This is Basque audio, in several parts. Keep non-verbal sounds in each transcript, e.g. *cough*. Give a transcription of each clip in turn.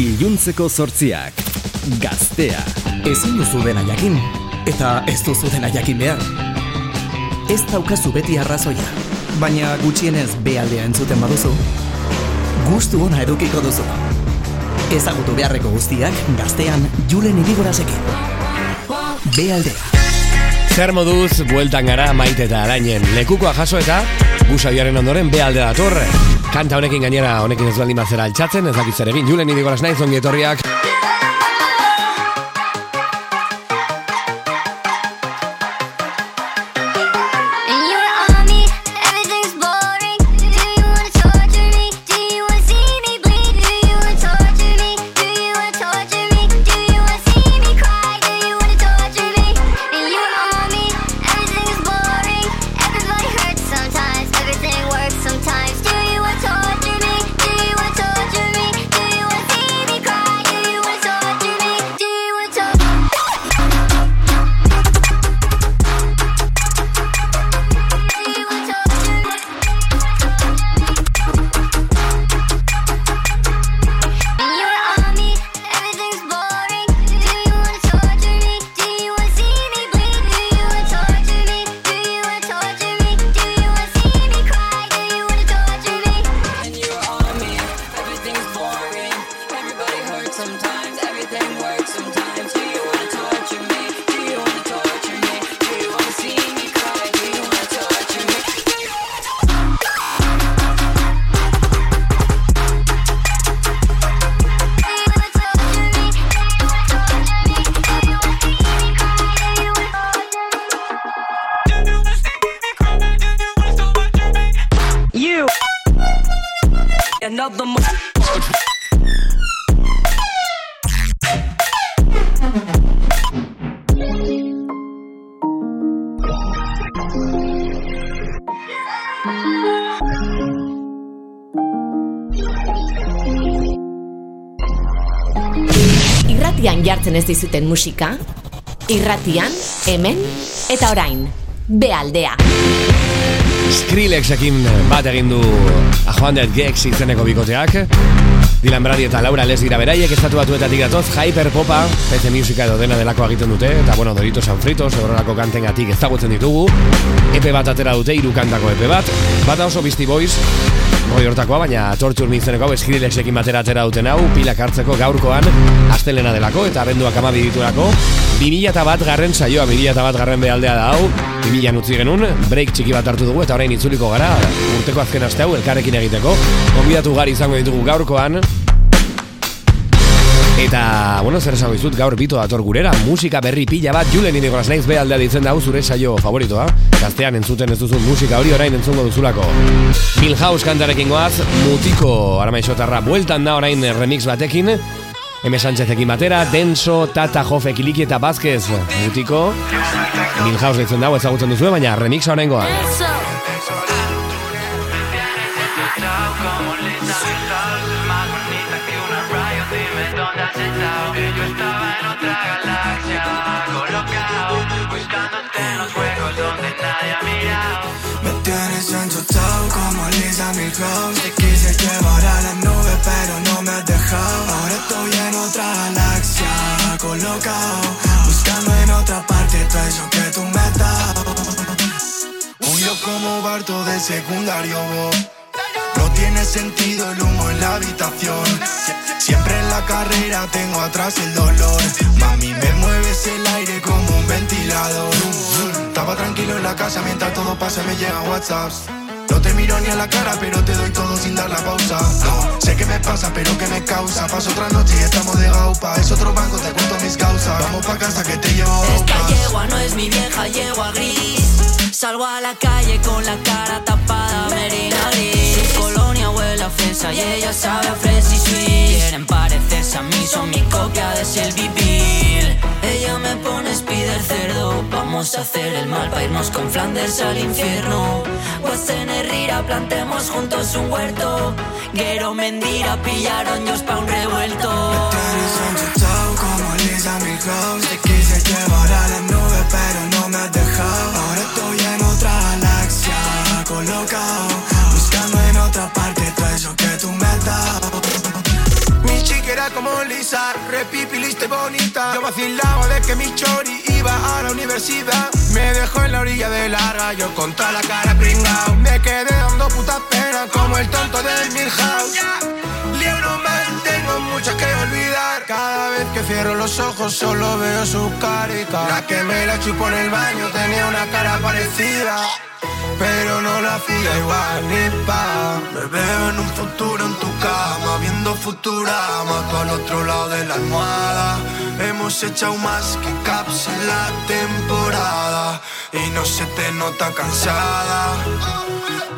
Iluntzeko sortziak. Gaztea. Ezin duzu dena jakin, eta ez duzu dena jakin behar. Ez daukazu beti arrazoia, baina gutxienez bealdea entzuten baduzu, gustu ona edukiko duzu. Ezagutu beharreko guztiak gaztean julen irigorazekin. Bealdea. Zer moduz, bueltan gara maite eta arainen lekukoa jaso eta gusabiaren ondoren bealde dator. Kanta honekin gainera honekin ez baldin bazera altxatzen, ez dakit zer egin, julen irigoraz nahi zongi etorriak. Jartzen ez dizuten musika, irratian, hemen eta orain, bealdea. Skrillexekin bat egin du A Joan Dead Gex izeneko bikoteak. Dylan Brady eta Laura Les dira beraiek estatu batuetatik datoz, Hyperpopa, PC Musica edo dena delako egiten dute, eta bueno, Doritos Sanfritos, horrelako kantengatik ezagutzen ditugu. Epe bat atera dute, hiru kantako epe bat. Bata oso Beastie Boys, hori hortakoa, baina Torture Me izeneko hau Skrillexekin batera atera duten hau, pilak hartzeko gaurkoan, astelena delako, eta abenduak amabi diturako. 2000 eta bat garren saioa, 2000 eta bat garren behaldea da hau, 2000 utzi genuen, break txiki bat hartu dugu, eta orain itzuliko gara, urteko azken aste hau, elkarrekin egiteko. Gonbidatu gari izango ditugu gaurkoan, Eta, bueno, zer esango dizut, gaur bito dator gurera, musika berri pila bat, Julen Inigoraz naiz behaldea ditzen da zure saio favoritoa. Gaztean entzuten ez duzun musika hori orain entzungo duzulako. Milhouse kantarekin goaz, mutiko aramaixotarra bueltan da orain remix batekin, M. Sánchezekin batera, Denso, Tata, Jofe, Kiliki eta Bazquez mutiko. Milhouse ditzen dago ezagutzen duzu, baina remixa horrengoa. Como Tienes enchutado como Lisa Milhouse Te quise llevar a la nube pero no me has dejado Ahora estoy en otra galaxia colocado Buscando en otra parte todo eso que tú me dado Un como Barto de secundario no tiene sentido el humo en la habitación. Sie- Siempre en la carrera tengo atrás el dolor. Mami, me mueves el aire como un ventilador. Estaba tranquilo en la casa mientras todo pasa, me llegan WhatsApps. No te miro ni a la cara, pero te doy todo sin dar la pausa. No, sé que me pasa, pero que me causa. Paso otra noche y estamos de gaupa. Es otro banco, te cuento mis causas. Vamos pa' casa que te llevo Esta yegua no es mi vieja yegua gris. Salgo a la calle con la cara tapada, merina gris. Colonia huele a fresa y ella sabe a fresa y sweet. Quieren parecerse a mí, son mi copia de Selby Bill. Ella me pone speed el cerdo. Vamos a hacer el mal para irnos con Flanders al infierno. En Herrera plantemos juntos un huerto. Guero Mendira pillaron yo pa' un revuelto. Enchutado como Lisa Milhouse Te quise llevar a la nube pero no me has dejado Ahora estoy en otra galaxia colocado Mi chica era como pasar, repipiliste bonita. Yo vacilaba de que mi chori iba a la universidad. Me dejó en la orilla de larga, yo con toda la cara pringao. Me quedé dando puta pena como el tonto del Milhouse. Libro más, tengo mucho que olvidar. Cada vez que cierro los ojos solo veo su carita. La que me la chupó en el baño tenía una cara parecida. Pero no la hacía igual ni pa Me veo en un futuro en tu cama Viendo Futurama Tú al otro lado de la almohada Hemos echado más que caps en la temporada Y no se te nota cansada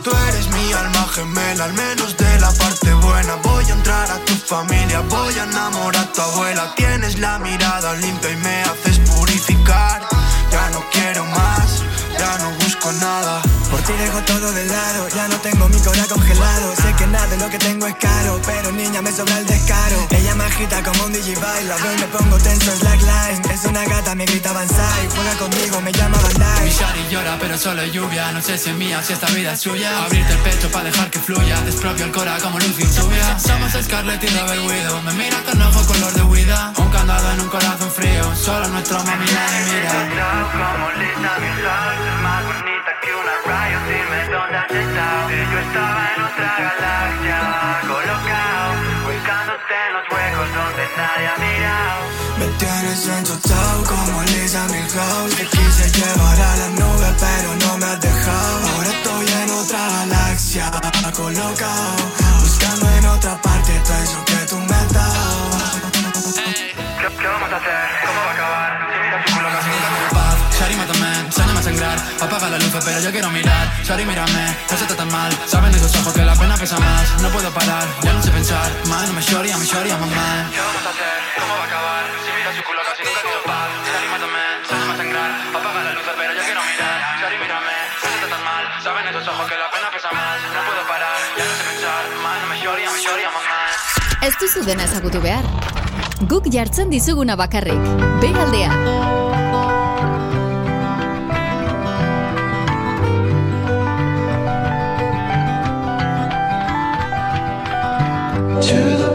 Tú eres mi alma gemela, al menos de la parte buena. Voy a entrar a tu familia, voy a enamorar a tu abuela. Tienes la mirada limpia y me haces purificar. Ya no quiero más, ya no busco nada. Por ti dejo todo de lado, ya no tengo mi cora congelado. Sé que nada de lo que tengo es caro, pero niña me sobra el descaro. Ella me agita como un digivice, la veo y me pongo tenso en slackline. Es una gata, me grita avanzar, juega conmigo, me llama Mi Bandai. shari llora, pero solo lluvia. No sé si es mía, si esta vida es suya. Abrirte el pecho para dejar que fluya. Despropio el cora como luz lluvia. Somos Scarlett y Robert Widow. Me mira con ojo color de huida. Un candado en un corazón frío. Solo nuestro mami nadie mira. Estás como Lisa Que yo estaba en otra galaxia, colocado, buscándote en los huecos donde nadie ha mirado. Me tienes enchotado como Lisa Milhouse Te quise llevar a la nube pero no me has dejado Ahora estoy en otra galaxia colocado Buscando en otra parte todo eso que tú me has dado ¿Qué, qué vamos a hacer? ¿Cómo va a acabar? Si mira su paz, Shari mátame, enséñame a sangrar. Apaga la luz pero yo quiero mirar. Shari mírame, no se está tan mal. Saben esos ojos que la pena pesa más. No puedo parar, ya no sé pensar. Man, no me shorty, a mi shorty, a mamá. ¿Qué vamos a hacer? ¿Cómo va a acabar? Si mira su culo casi nunca quiero paz. Shari mátame, enséñame a sangrar. Apaga la luz pero yo quiero mirar. Shari mírame, no se está tan mal. Saben esos ojos que la pena pesa más. No puedo parar, ya no sé pensar. Man, no me shorty, a mi shorty, a mamá. Ez duzu dena ezagutu behar. Guk jartzen dizuguna bakarrik. Behaldea. To the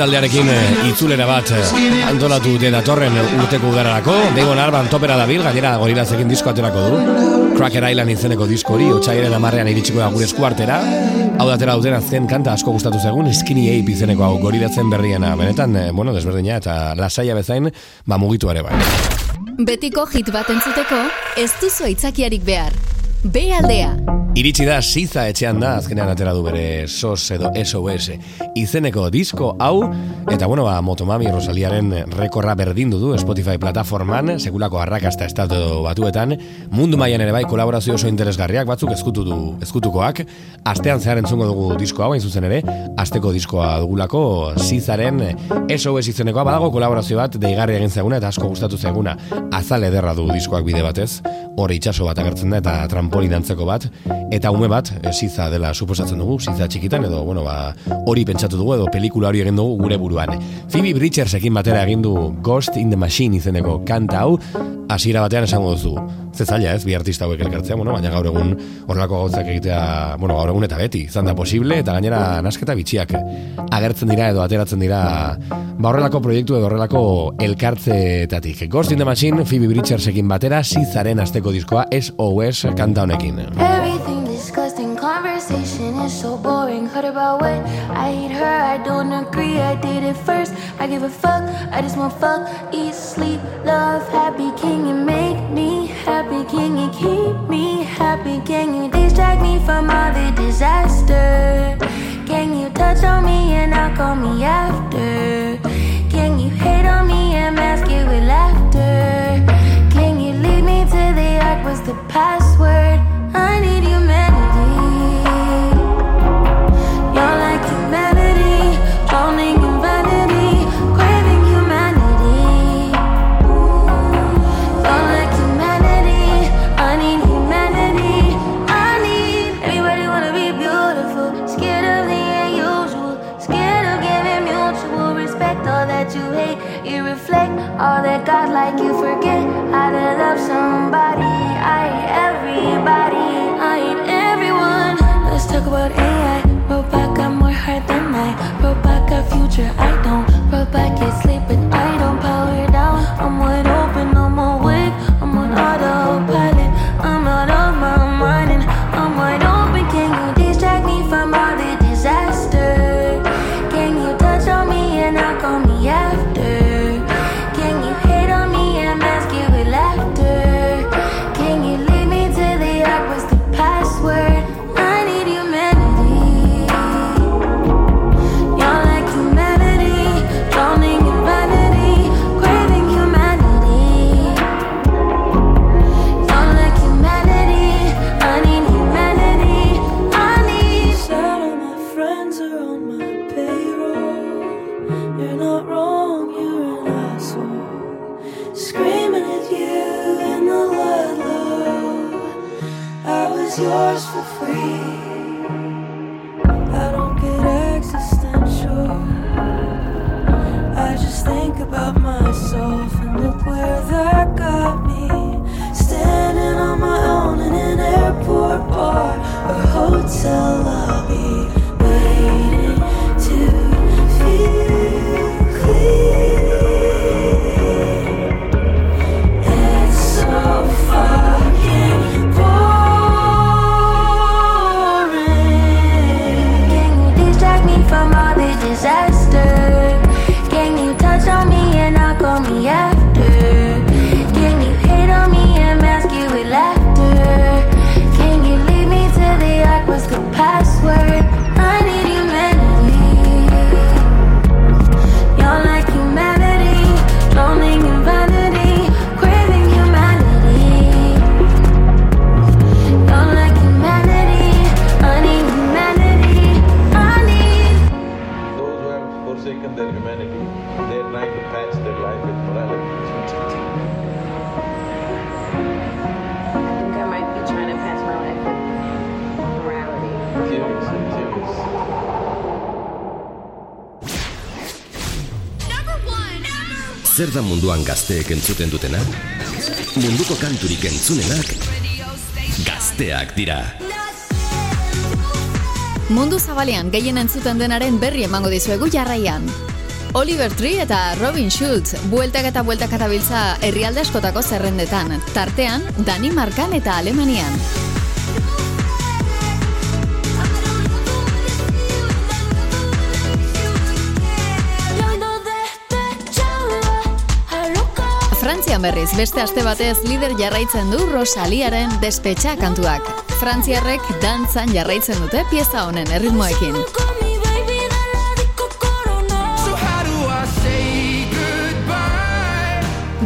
taldearekin eh, itzulera bat eh, antolatu dute datorren urteko udararako. Damon Albarn topera dabil, gainera gorilazekin disko aterako du. Cracker Island izeneko disko hori, otxaiaren amarrean iritsiko da gure eskuartera. Hau datera duten azken kanta asko gustatu zegun Skinny Ape izeneko hau gorilatzen berriena. Benetan, eh, bueno, desberdina eta lasaia bezain, ba mugitu ere bai. Betiko hit bat entzuteko, ez duzu aitzakiarik behar. B aldea. Iritsi da Siza etxean da, azkenean atera du bere SOS edo SOS izeneko disko hau, eta bueno, ba, Motomami Rosaliaren rekorra berdindu du Spotify plataforman, sekulako arrakasta estatu batuetan, mundu mailan ere bai kolaborazio oso interesgarriak batzuk ezkutu du, ezkutukoak, astean zehar entzungo dugu disko hau, zuzen ere, asteko diskoa dugulako Sizaren SOS izenekoa. Badago kolaborazio bat deigarri egin zeguna eta asko gustatu zeguna, azal ederra du diskoak bide batez, hori itsaso bat agertzen da eta trampolin antzeko bat, eta ume bat, e, siza dela suposatzen dugu, siza txikitan, edo, bueno, ba, hori pentsatu dugu, edo pelikula hori egin dugu gure buruan. Phoebe Bridgers ekin batera egin du Ghost in the Machine izeneko kanta hau, hasiera batean esango duzu. Ze zaila ez, bi artista hauek elkartzea, bueno, baina gaur egun horrelako gauzak egitea, bueno, gaur egun eta beti, izan da posible, eta gainera nasketa bitxiak agertzen dira edo ateratzen dira ba horrelako proiektu edo horrelako elkartzeetatik. Ghost in the Machine, Phoebe Bridgersekin batera, sizaren asteko diskoa SOS kanta honekin. Everything disgusting, conversation is so boring. Heard about what I hate her, I don't agree. I did it first. I give a fuck, I just want fuck, eat, sleep, love, happy. Can you make me happy? Can you keep me happy? Can you distract me from all the disaster? Can you touch on me and not call me after? Can you hate on me and mask it with laughter? Can you lead me to the ark? Was the password? Back, I'm more hard than I. Roll back, future I don't. Roll back, get sleep, but I don't power down. I'm one I was yours for free. I don't get existential. I just think about myself and look where that got me. Standing on my own in an airport bar or hotel lobby, Zer da munduan gazteek entzuten dutena? Munduko kanturik entzunenak gazteak dira. Mundu zabalean gehien entzuten denaren berri emango dizuegu jarraian. Oliver Tree eta Robin Schultz bueltak eta bueltak atabiltza herrialde askotako zerrendetan, tartean Danimarkan eta Alemanian. Frantzian berriz, beste aste batez lider jarraitzen du Rosaliaren despetxa kantuak. Frantziarrek dantzan jarraitzen dute pieza honen erritmoekin.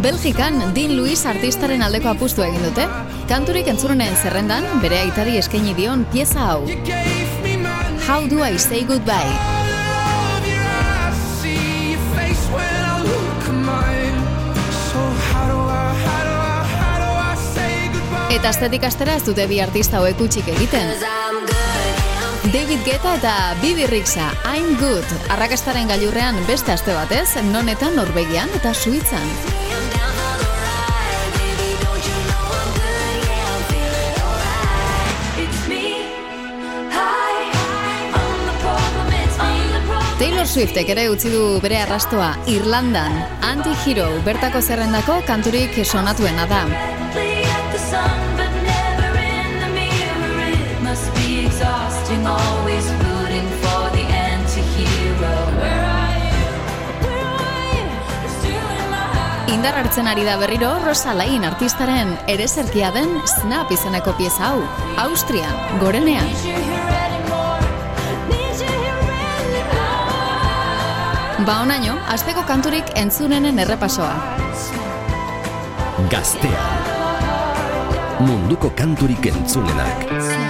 Belgikan Dean Lewis artistaren aldeko apustu egin dute. Kanturik entzurenen zerrendan, bere aitari eskaini dion pieza hau. How do I say goodbye? Eta estetik astera ez dute bi artista hauek utxik egiten. David Guetta eta Bibi Rixa, I'm Good, arrakastaren gailurrean beste aste batez, nonetan Norvegian eta Suitzan. Taylor Swiftek ere utzi du bere arrastoa Irlandan, Anti-Hero bertako zerrendako kanturik sonatuena da. Indar hartzen ari da berriro Rosa Lain artistaren ereserkia den Snap izeneko pieza hau, Austrian, gorenean. Ba onaino, asteko kanturik entzunenen errepasoa. Gaztea. Munduko kanturik entzunenak.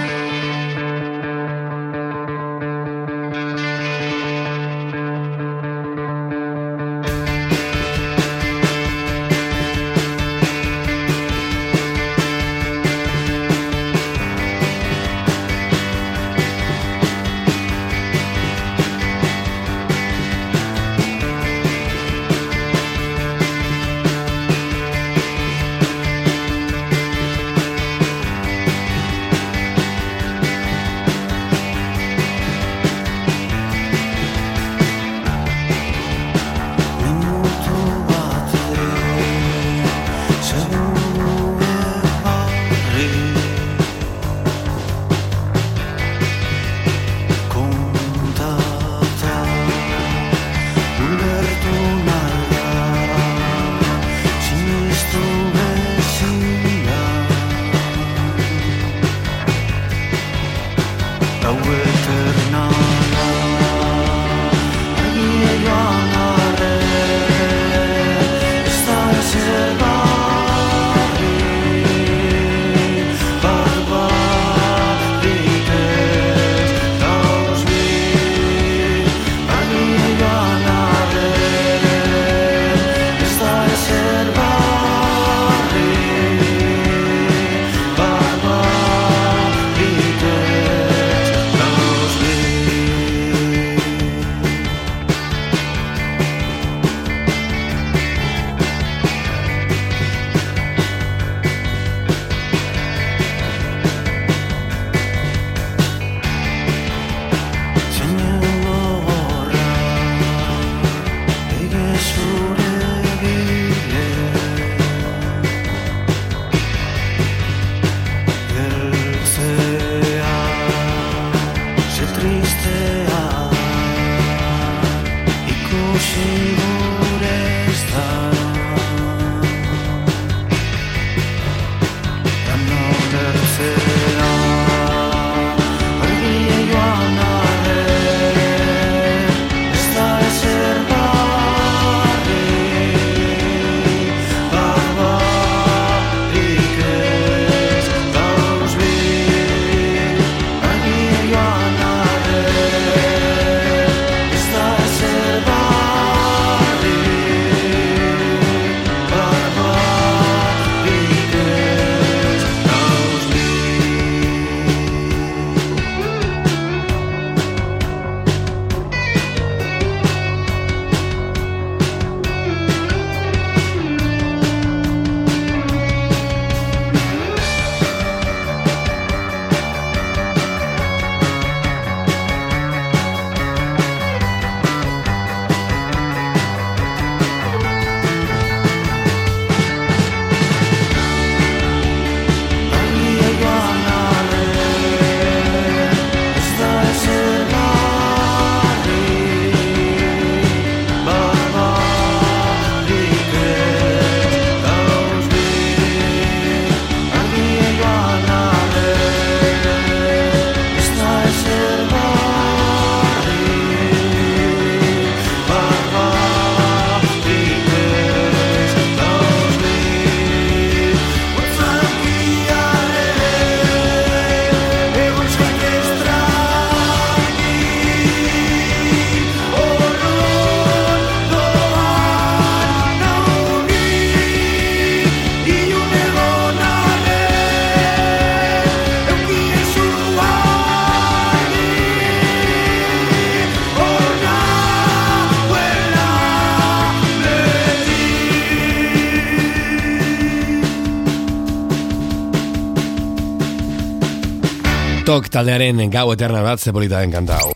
TikTok taldearen gau eterna bat ze polita den kanta hau.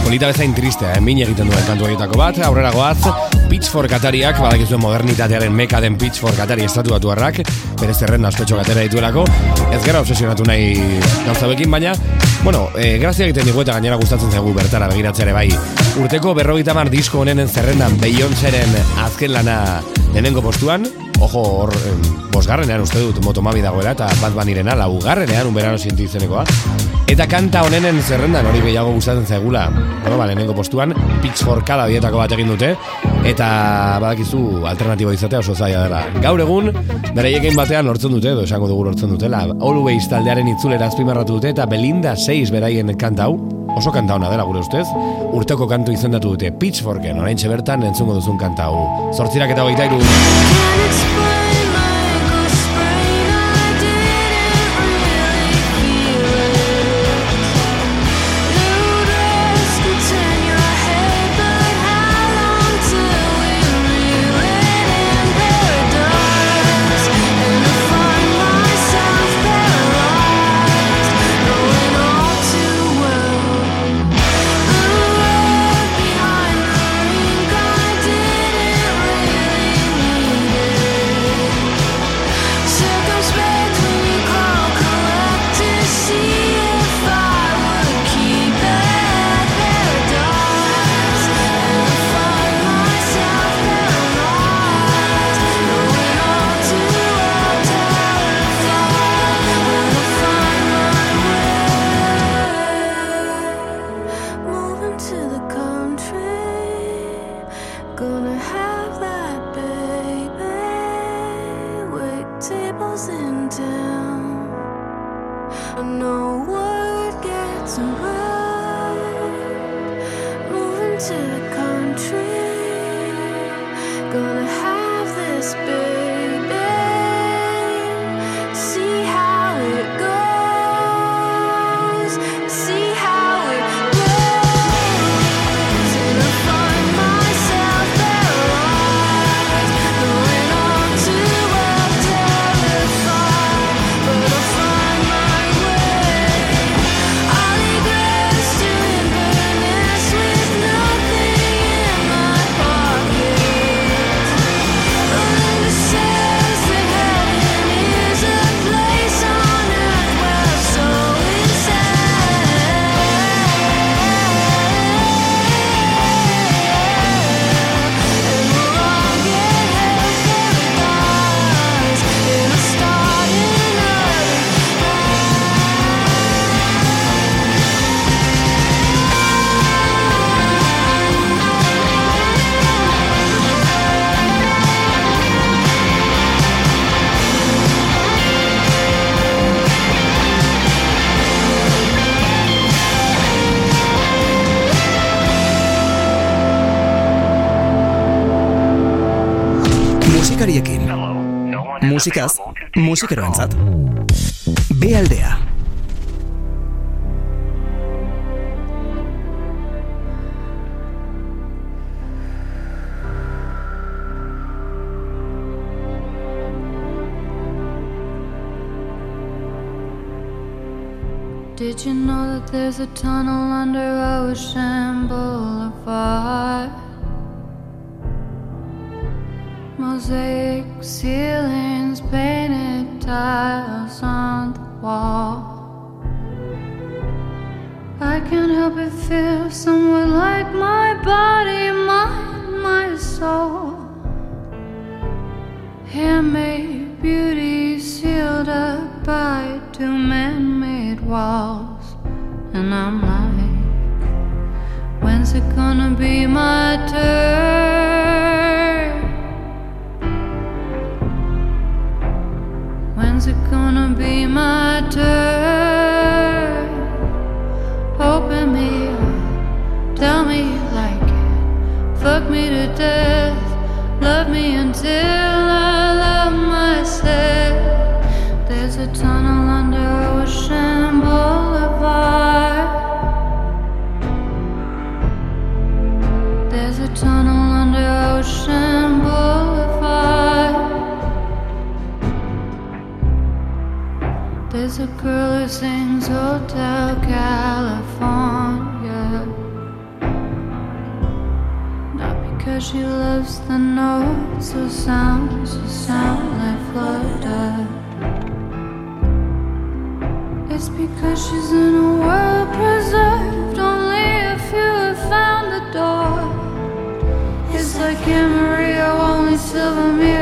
Polita bezain tristea, eh? min egiten duen kantu egitako bat, aurrera goaz, Pitchfork atariak, badakizuen modernitatearen meka den Pitchfork atari estatu batuarrak, bere zerrenda ospetxo gatera dituelako, ez gara obsesionatu nahi gauza bekin, baina, bueno, e, grazia egiten digu eta gainera gustatzen zaigu bertara begiratzere bai. Urteko berrogeita mar disko honenen zerrendan Beyoncéren azken lana lehenengo postuan, ojo hor em, bosgarrenean uste dut motomabi dagoela eta bat banirena laugarrenean un verano izenekoa. Eta kanta honenen zerrendan hori gehiago gustatzen zaigula, bueno, ba, lehenengo postuan, pitchforkada bietako bat egin dute, eta badakizu alternatibo izatea oso zaila dela. Gaur egun, beraiekin batean lortzen dute, edo esango dugu lortzen dutela, Always taldearen itzulera azpimarratu dute, eta Belinda 6 beraien kanta hau, oso kanta hona dela gure ustez, urteko kantu izendatu dute Pitchforken, orain bertan entzungo duzun kanta hau. Zortzirak eta hogeita iru. Musikaz, musikeroentzat. B aldea. Did you know that there's a tunnel under Ocean Boulevard? Mosaic ceilings, painted tiles on the wall. I can't help but feel somewhat like my body, mind, my soul. Handmade beauty sealed up by two man made walls. And I'm like, when's it gonna be my turn? When's it gonna be my turn? Open me up, tell me you like it, fuck me to death, love me until I love myself. There's a tunnel under Ocean Boulevard. There's a tunnel under Ocean There's a girl who sings Hotel California. Not because she loves the notes or sounds or sound like flutter. It's because she's in a world preserved. Only a few have found the door. It's like Maria, only silver mirrors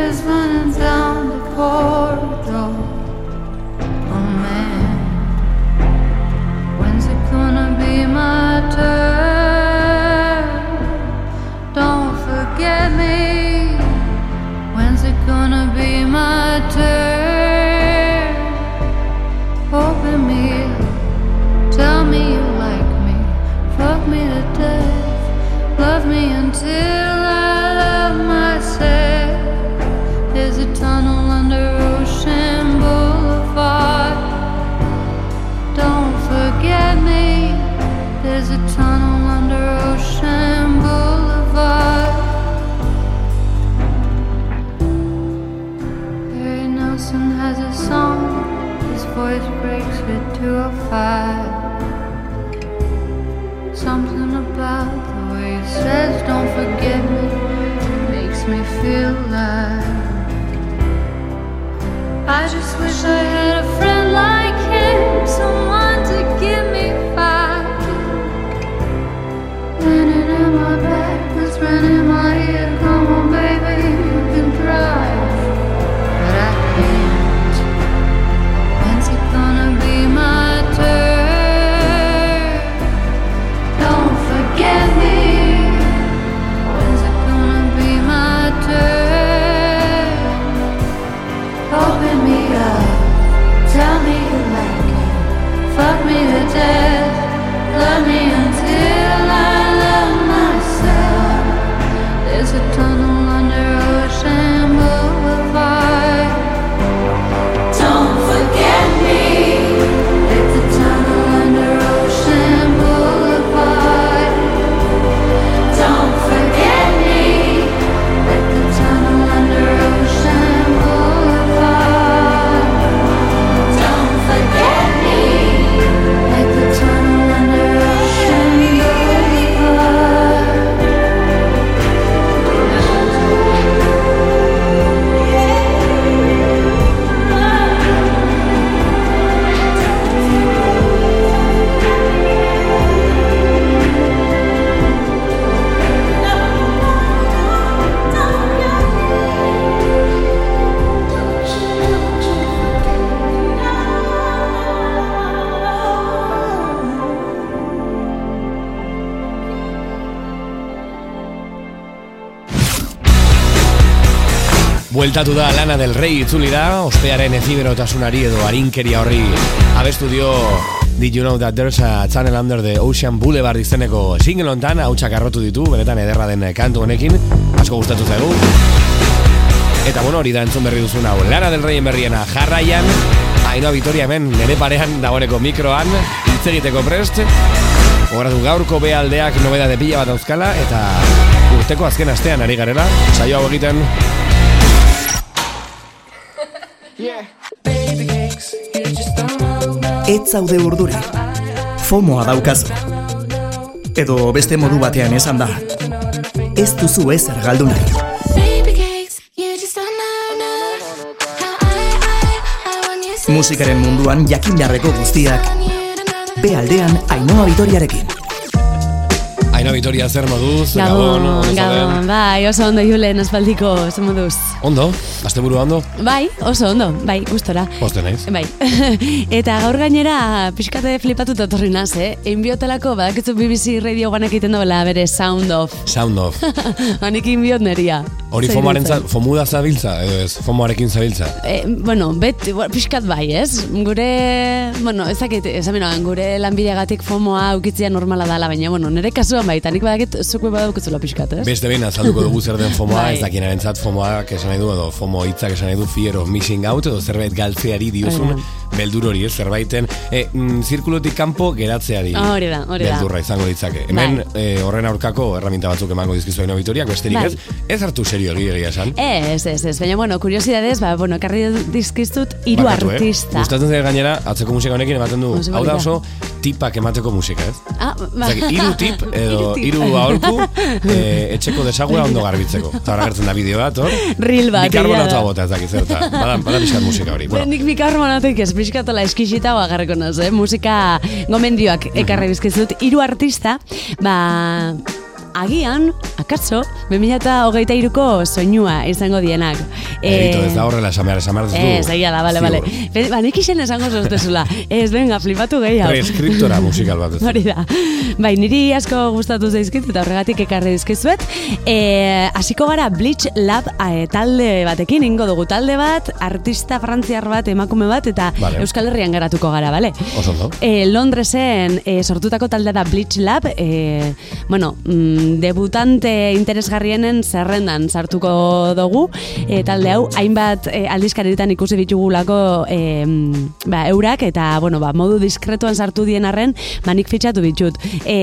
Bueltatu da Lana del Rey itzuli da, ospearen eziberotasunari edo arinkeria horri abestu dio Did you know that there's a channel under the Ocean Boulevard izeneko single hontan, hautsak arrotu ditu, benetan ederra den kantu honekin, asko gustatu zaigu. Eta bueno, hori da entzun berri duzun hau, Lana del Reyen berriena jarraian, Ainoa Vitoria hemen nire parean dagoeneko mikroan, hitz egiteko prest, Horatu gaurko behaldeak nobeda de pila bat dauzkala, eta urteko azken astean ari garela, saio hau egiten, Ez zaude urduri. Fomoa daukazu. Edo beste modu batean esan da. Ez duzu ezer galdu nahi. Musikaren munduan jakin beharreko guztiak. Bealdean Ainhoa Vitoriarekin. Ainoa Vitoria zer moduz, Gabon, gabon, zauden? bai, oso ondo julen aspaldiko, zer moduz. Ondo, asteburu ondo, Bai, oso ondo, bai, gustora. poste naiz. Bai, *laughs* eta gaur gainera pixkate flipatu etorri naz, eh? Inbiotelako, badakitzu BBC Radio banak egiten doela bere Sound of. Sound of. *laughs* Hanik inbiot neria. Hori fomoaren iruditzen? fomuda zabiltza, edo ez, fomoarekin zabiltza. Eh, bueno, bet, pixkat bai, ez? Gure, bueno, ez dakit, esan benoan, gure lanbideagatik FOMOa aukitzia normala dala, baina, bueno, nire kasuan bai, eta nik badakit zuko badaukizula pixkat, ez? Beste behin azalduko dugu zer den FOMOa, Bai. ez dakinaren zat FOMOak esan nahi du, edo FOMO hitzak esan nahi du fear of missing out, edo zerbait galtzeari diozun, Bai, beldur hori, ez, zerbaiten, e, mm, zirkulotik kanpo geratzeari. Hori da, hori da. Beldurra izango ditzake. Hemen Bai. e, horren aurkako erraminta batzuk emango dizkizu Aino Vitoriak, besterik Bai. ez, ez hartu misterio hori egia esan. Ez, ez, ez, baina, bueno, kuriosidadez, ba, bueno, ekarri dizkiztut hiru Barkatu, eh? artista. Gustatzen zait gainera, atzeko musika honekin ematen du, hau da oso tipak emateko musika, ez? Ah, ba. Zaki, hiru tip *laughs* edo hiru aholku eh, etxeko desagua ondo garbitzeko. Eta hor agertzen da bideo bat, hor? Reel bat, da. bota, ez dakit zer, eta bada, bada musika hori. Bueno. Nik bikarbonatek ez pixkatola eskisita agarreko naz, eh? Musika gomendioak ekarri bizkizut. Hiru artista, ba, agian, akaso, 2008 iruko soinua izango dienak. Edito, ez da horrela esan behar, esan behar ez egia da, bale, bale. Ba, nik isen esango zoztezula. Ez, venga, flipatu gehiago. Preskriptora musikal bat. Hori da. Bai, niri asko gustatu zaizkit eta horregatik ekarri dizkizuet. E, hasiko gara Bleach Lab e, talde batekin ingo dugu talde bat, artista frantziar bat, emakume bat eta Vale. Euskal Herrian garatuko gara, bale? Oso ondo. E, Londresen e, sortutako taldea da Bleach Lab, e, bueno, mm, debutante interesgarrienen zerrendan sartuko dugu, e, talde hau, hainbat e, aldizkaritan ikusi ditugulako e, ba, eurak, eta, bueno, ba, modu diskretuan sartu dien arren, ba, nik fitxatu bitxut. E,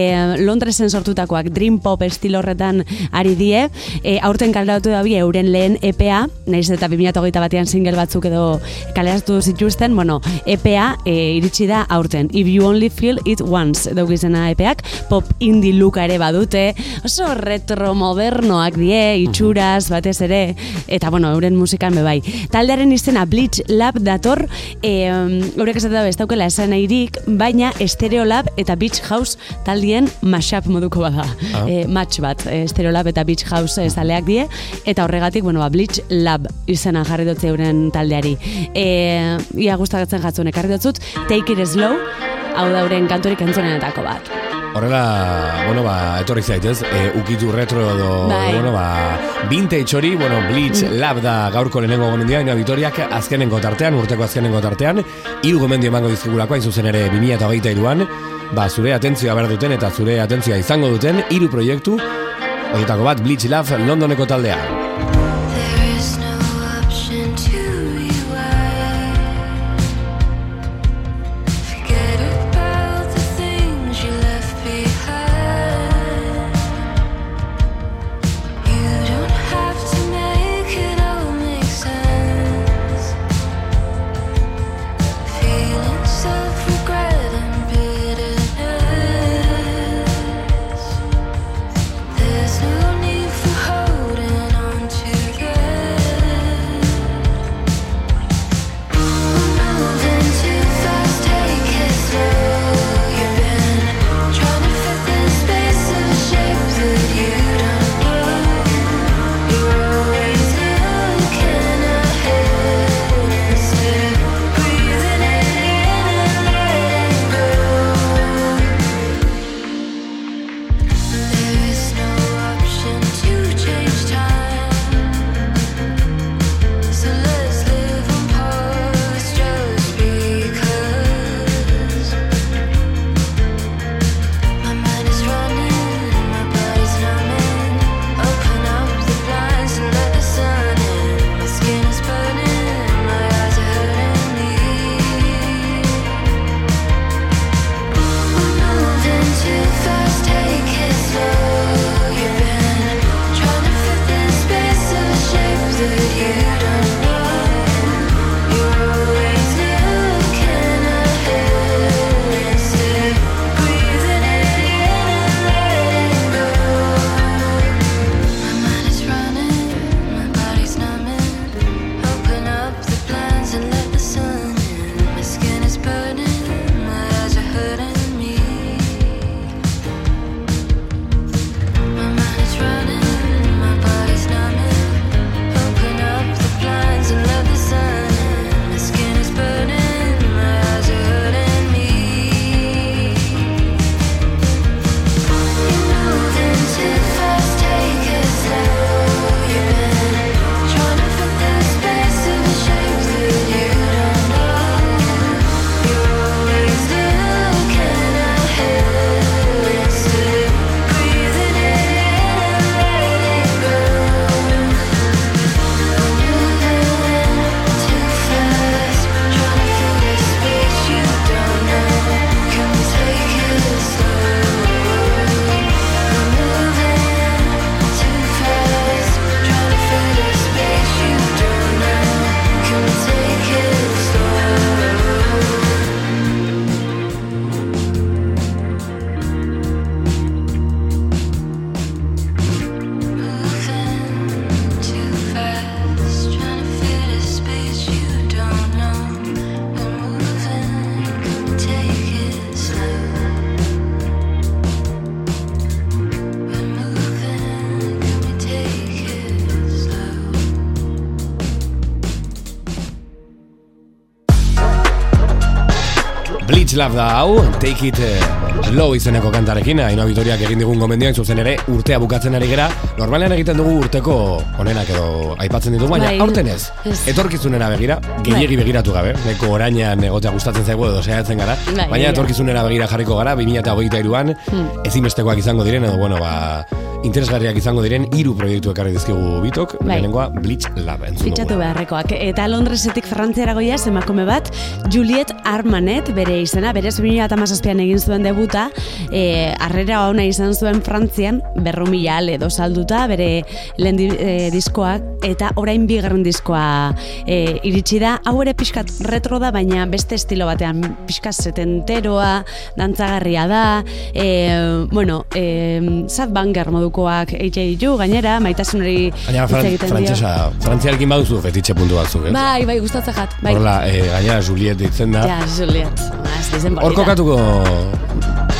Londresen sortutakoak Dream Pop estilo horretan ari die, e, aurten kaleratu da euren lehen EPA, naiz eta 2008 batean single batzuk edo kaleratu zituzten, bueno, EPA e, iritsi da aurten. If you only feel it once, dugu izena EPAak, pop indie looka ere badute, oso retro modernoak die, itxuraz, batez ere, eta bueno, euren musikan bebai. Taldearen izena Bleach Lab dator, e, eurek esate da ez daukela esan nahirik, baina Stereo Lab eta Beach House taldien mashup moduko bada. Ah. E, match bat, e, Stereo Lab eta Beach House e, zaleak die, eta horregatik, bueno, ba, Bleach Lab izena jarri dutze euren taldeari. E, ia gustatzen jatzun ekarri dutzut, Take It Slow, hau da euren kantorik entzunenetako bat. Horrela, bueno, ba, etorri zaitez, e, ukitu retro edo, Bai. bueno, ba, vintage hori, bueno, Bleach Lab da gaurko lehenengo gomendia, ina Vitoriak azkenengo tartean, urteko azkenengo tartean, hiru gomendio emango dizkigulako, hain zuzen ere 2023an, ba, zure atentzioa behar duten eta zure atentzioa izango duten hiru proiektu, horietako bat, Bleach Lab Londoneko taldea. Love da hau, Take It eh, Low izeneko kantarekin, Ainoa Vitoriak egin digun gomendioan zuzen ere, urtea bukatzen ari gera, normalean egiten dugu urteko onenak edo aipatzen ditugu, baina Bai. aurten ez, etorkizunera begira, gehiegi Bai. begiratu gabe, neko orainean egotea gustatzen zaigu edo saiatzen gara, Bai, baina etorkizunera begira jarriko gara, 2023an, Hmm. ezinbestekoak izango diren, edo bueno, ba, interesgarriak izango diren, hiru proiektu ekarri dizkigu bitok, Bai. lehenengoa Bleach entzun Fitxatu beharrekoak. Eta Londresetik Frantziara goiaz emakume bat, Juliet Armanet, bere izena, berez 2008an egin zuen debuta, e, arrera ona izan zuen Frantzian, berro mila ale edo salduta, bere lehen di, e, diskoak, eta orain bigarren diskoa e, iritsi da, hau ere pixkat retro da, baina beste estilo batean, pixkat setenteroa, dantzagarria da, e, bueno, e, sad banger modukoak eitxe ditu, gainera, maitasunari Baina hitz fran, frantzesa, frantziarekin baduzu fetitxe puntu batzuk, ez? Bai, bai, gustatzen jat. Bai. Horrela, e, gainera Juliet ditzen da. Ja, Juliet. Ez dizen Hor kokatuko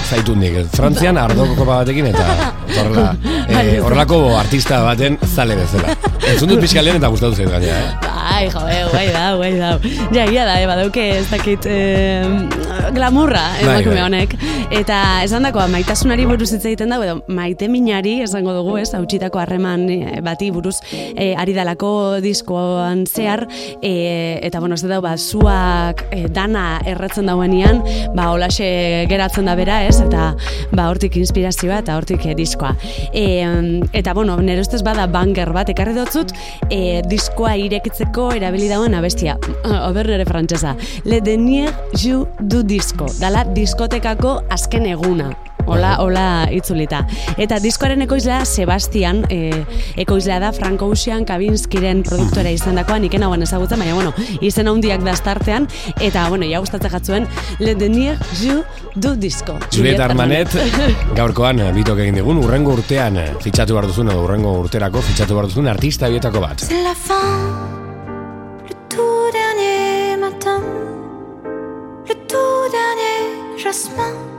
zaitu nik. Frantzian ardoko batekin eta *laughs* horrela, *laughs* Bai, e, horrelako artista baten zale bezala. Entzun dut pixka lehen eta gustatu zait gainera, eh? Bai, jo, eh, guai da, guai da. Ja, ia da, eh, badauke ez dakit eh, glamurra Bai, emakume bai. honek. Eta esan dakoa, maitasunari buruz hitz egiten dago, edo maite minari, esango dugu, ez, hautsitako harreman eh, bati buruz eh, ari dalako diskoan zehar, eh, eta bueno, ez da, ba, zuak eh, dana erretzen dauenean, ba, holaxe geratzen da bera, ez, eta ba, hortik inspirazioa eta hortik eh, diskoa. E, eta, bueno, nire ustez bada banger bat, ekarri dotzut, e, diskoa irekitzeko erabili dauen abestia. Ober nire frantsesa. Le dernier jour du disco. Dala diskotekako azken eguna. Hola, hola itzulita. Eta diskoaren ekoizlea Sebastian, e, ekoizlea da Frank Ocean Kabinskiren produktora izan dakoa, nik enagoen ezagutzen, baina, bueno, izen handiak da startean, eta, bueno, ja gustatzen jatzuen, Le dernier jour du disco. Juliet Armanet, gaurkoan eh, bitok egin digun, urrengo urtean eh, fitxatu behar duzun, edo urrengo urterako fitxatu behar duzun artista bietako bat. C'est la fin, le tout dernier matin, le tout dernier jasmin.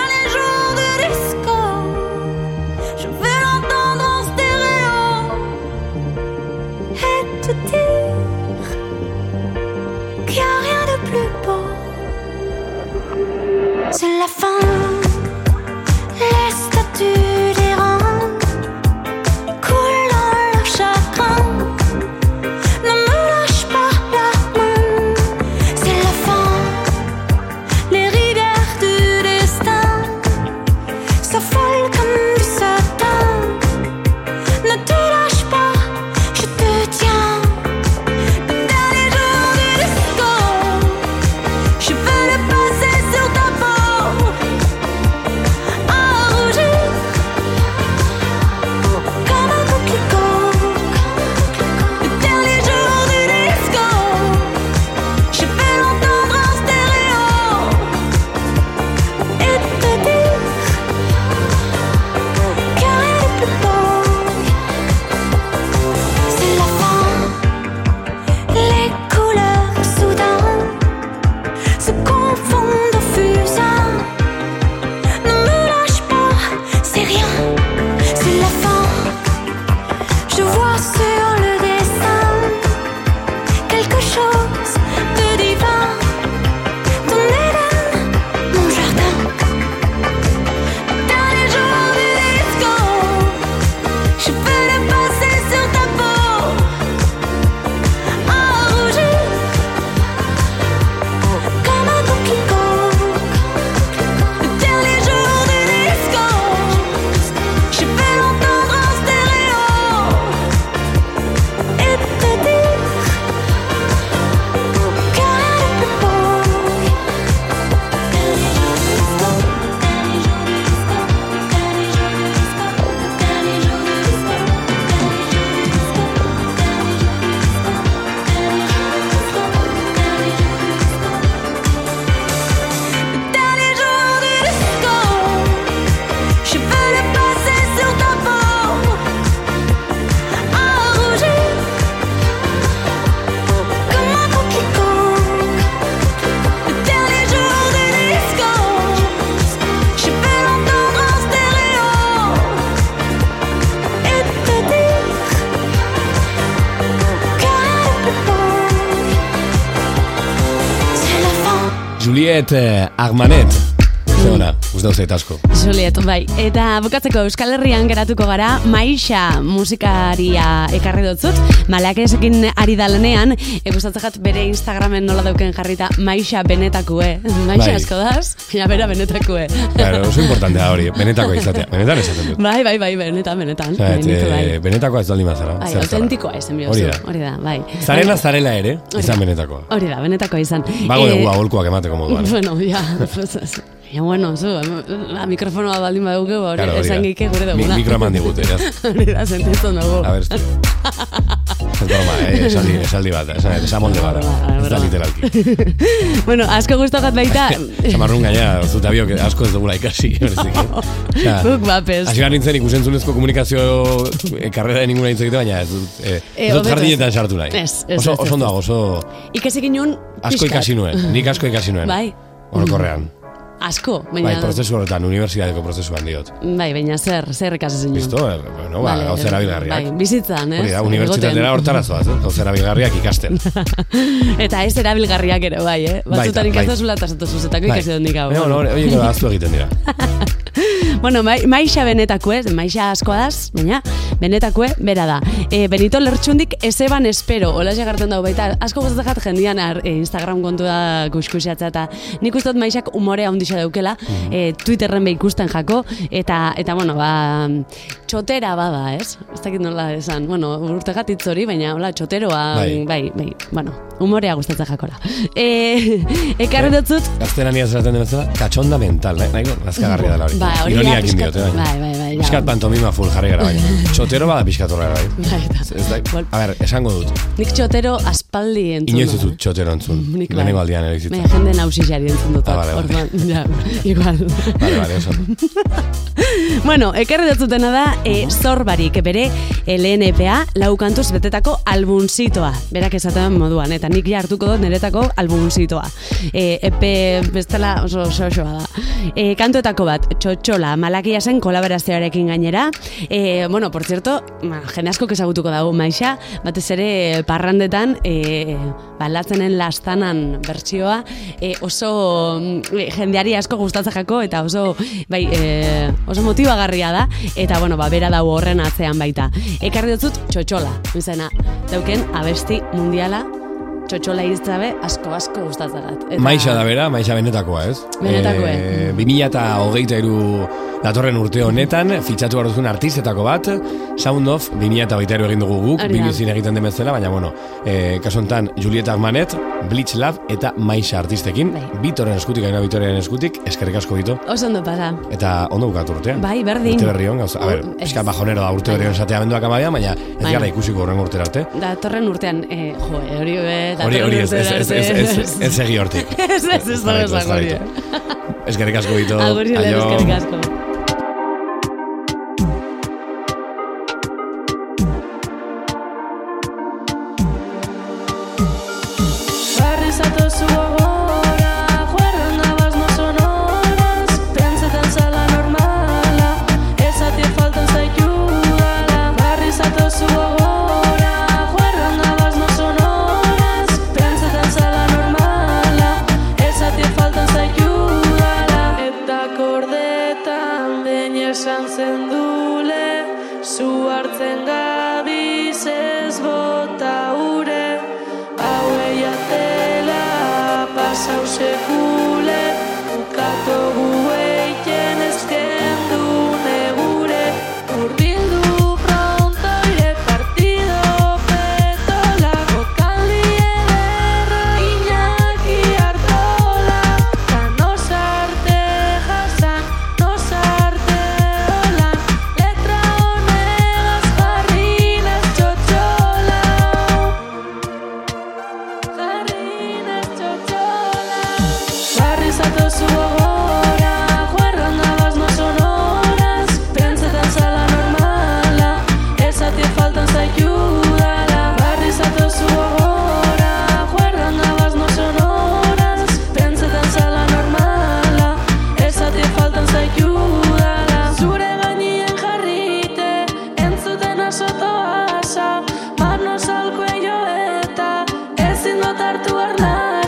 Te qu'il n'y a rien de plus beau. C'est la fin, Juliet eh, Armanet. Zeona, gustau zait asko. Juliet, bai. Eta bukatzeko Euskal Herrian geratuko gara, Maixa musikaria ekarri dutzut. Malakesekin ari dalenean, e, gustatzen jat bere Instagramen nola dauken jarrita Maixa benetakue. Maixa Bai. asko daz, ja bera benetakue. Claro, oso importantea hori, benetakoa izatea. *laughs* Benetan esaten dut. Bai, bai, bai, benetan, benetan. Osea, et, Benitu, bai. eh, benetakoa ez daldi mazara. Bai, autentikoa izan Hori bihurzu. da. Hori da, bai. Zarena zarela ere, Hori izan benetakoa. Hori da, benetakoa izan. Bago Eh, dugu aholkuak emateko moduan. *laughs* Bueno, ja, *laughs* ez- ja, bueno, zu, la mikrofonoa baldin badugu, ba, hori Claro, esan gike gure Mi- duguna. mikro eman digute, ja. *laughs* hori da, sentitzen dugu. A ver. Ez *laughs* broma, eh, esaldi, esaldi bat, esan, esamolde bat. Ez da literalki. bueno, asko gustagat baita... Zamarrun gaina, zuta biok asko ez dugula ikasi. *laughs* Guk bapes. Hasi behar nintzen ikusentzunezko komunikazio eh, karrera de ninguna hitz egite, baina ez dut, eh, Eh, ez dut hobeto jardinetan ez. sartu nahi. Ez, ez, oso, ez, ez, oso ondo ez. dago, oso Ikasi ginen asko ikasi nuen, nik asko ikasi nuen. Bai. Orokorrean. Asko, baina... Bai, prozesu horretan, unibertsitateko prozesuan diot. Bai, baina zer, zer ikasi zinen. Listo, eh, bueno, ba, Vale, gauza erabilgarriak. Bai, bizitzan, ez? Hori da, unibertsitatera hortara zoaz, eh? gauza erabilgarriak ikasten. *laughs* Eta ez erabilgarriak ere, bai, eh? Batzutan Baita, bai. ikastazula eta zatozuzetako ikasi dut nik hau. Baina, bueno, hori hori *laughs* egiten dira. *laughs* Bueno, mai, maixa benetakue, maixa asko daz, baina benetakue bera da. E, Benito Lertxundik ezeban espero, hola garten dago baita, asko gustatzen jat jendian ar, e, Instagram kontu da kuskusiatza eta nik uste dut maixak umore handixa daukela, e, Twitterren be ikusten jako, eta, eta bueno, ba, txotera bada, ez? Ez dakit nola esan, bueno, urtegat hitz hori, baina hola, txoteroa, Bai. bai, bai, bueno, umorea gustatzen jakola. E, *laughs* ekarri dutzut, Gaztelania esaten den bezala, katxonda mental, nahi, nahiko nazkagarria *laughs* dela hori. Ba, hori ja Ironiakin pixkat- baina. bai, bai, bai, ja. Piskat pantomima full jarri gara, baina. *laughs* Txotero bada piskat horrela, bai. Bai, eta- Ez da, a ber, esango dut. nik txotero aspaldi entzun Inoiz dut. txotero entzun. Nik bai. Lehenengo aldian ere Baina jende nausixari entzun dut. Ah, vale. Orduan, ja, igual. Vale, vale, oso. *laughs* bueno, ekarri dutzutena da e, zorbarik bere LNPA lau kantuz betetako albumzitoa. Berak esaten moduan, eta nik ja hartuko dut niretako albumzitoa. E, epe bestela oso oso osoa da. E, kantuetako bat, txotxola, malakia zen kolaborazioarekin gainera. E, bueno, por cierto, jende asko ezagutuko dago maixa, batez ere parrandetan, e, balatzenen lastanan bertsioa, e, oso mm, jendeari asko gustatzen jako, eta oso, bai, e, oso motibagarria da, eta bueno, ba, bera dago horren atzean baita. Ekarri dutzut txotxola, izena, dauken abesti mundiala, txotxola iztabe asko asko gustatzen dut. Eta- Maixa da bera, maixa benetakoa, ez? Benetakoa. E, 2000 eta hogeita iru datorren urte honetan, fitxatu behar duzun artistetako bat, Sound of 2000 eta hogeita iru egin dugu guk, bimizin egiten den bezala, baina bueno, e, kasu honetan Julieta Armanet, Bleach Lab eta Maixa artistekin, Bai. Bitoren eskutik, aina Bitoren eskutik, eskerrik asko bito, Oso ondo pasa. eta ondo bukatu urtea. Bai, berdin. Urte berri hon, gauza. A ber, pixka bajonero da urte berri hon esatea menduak amabian, baina ez Bai. gara ikusiko horren urtera arte. Datorren urtean, eh, jo, eh, hori be, Hori, hori, ez, ez, urtera ez, ez, ez, ez, ez egi hortik. Ez, ez, ez dago Jarraitu, esango hori. jarraitu. Eskerrik asko bito. Agur,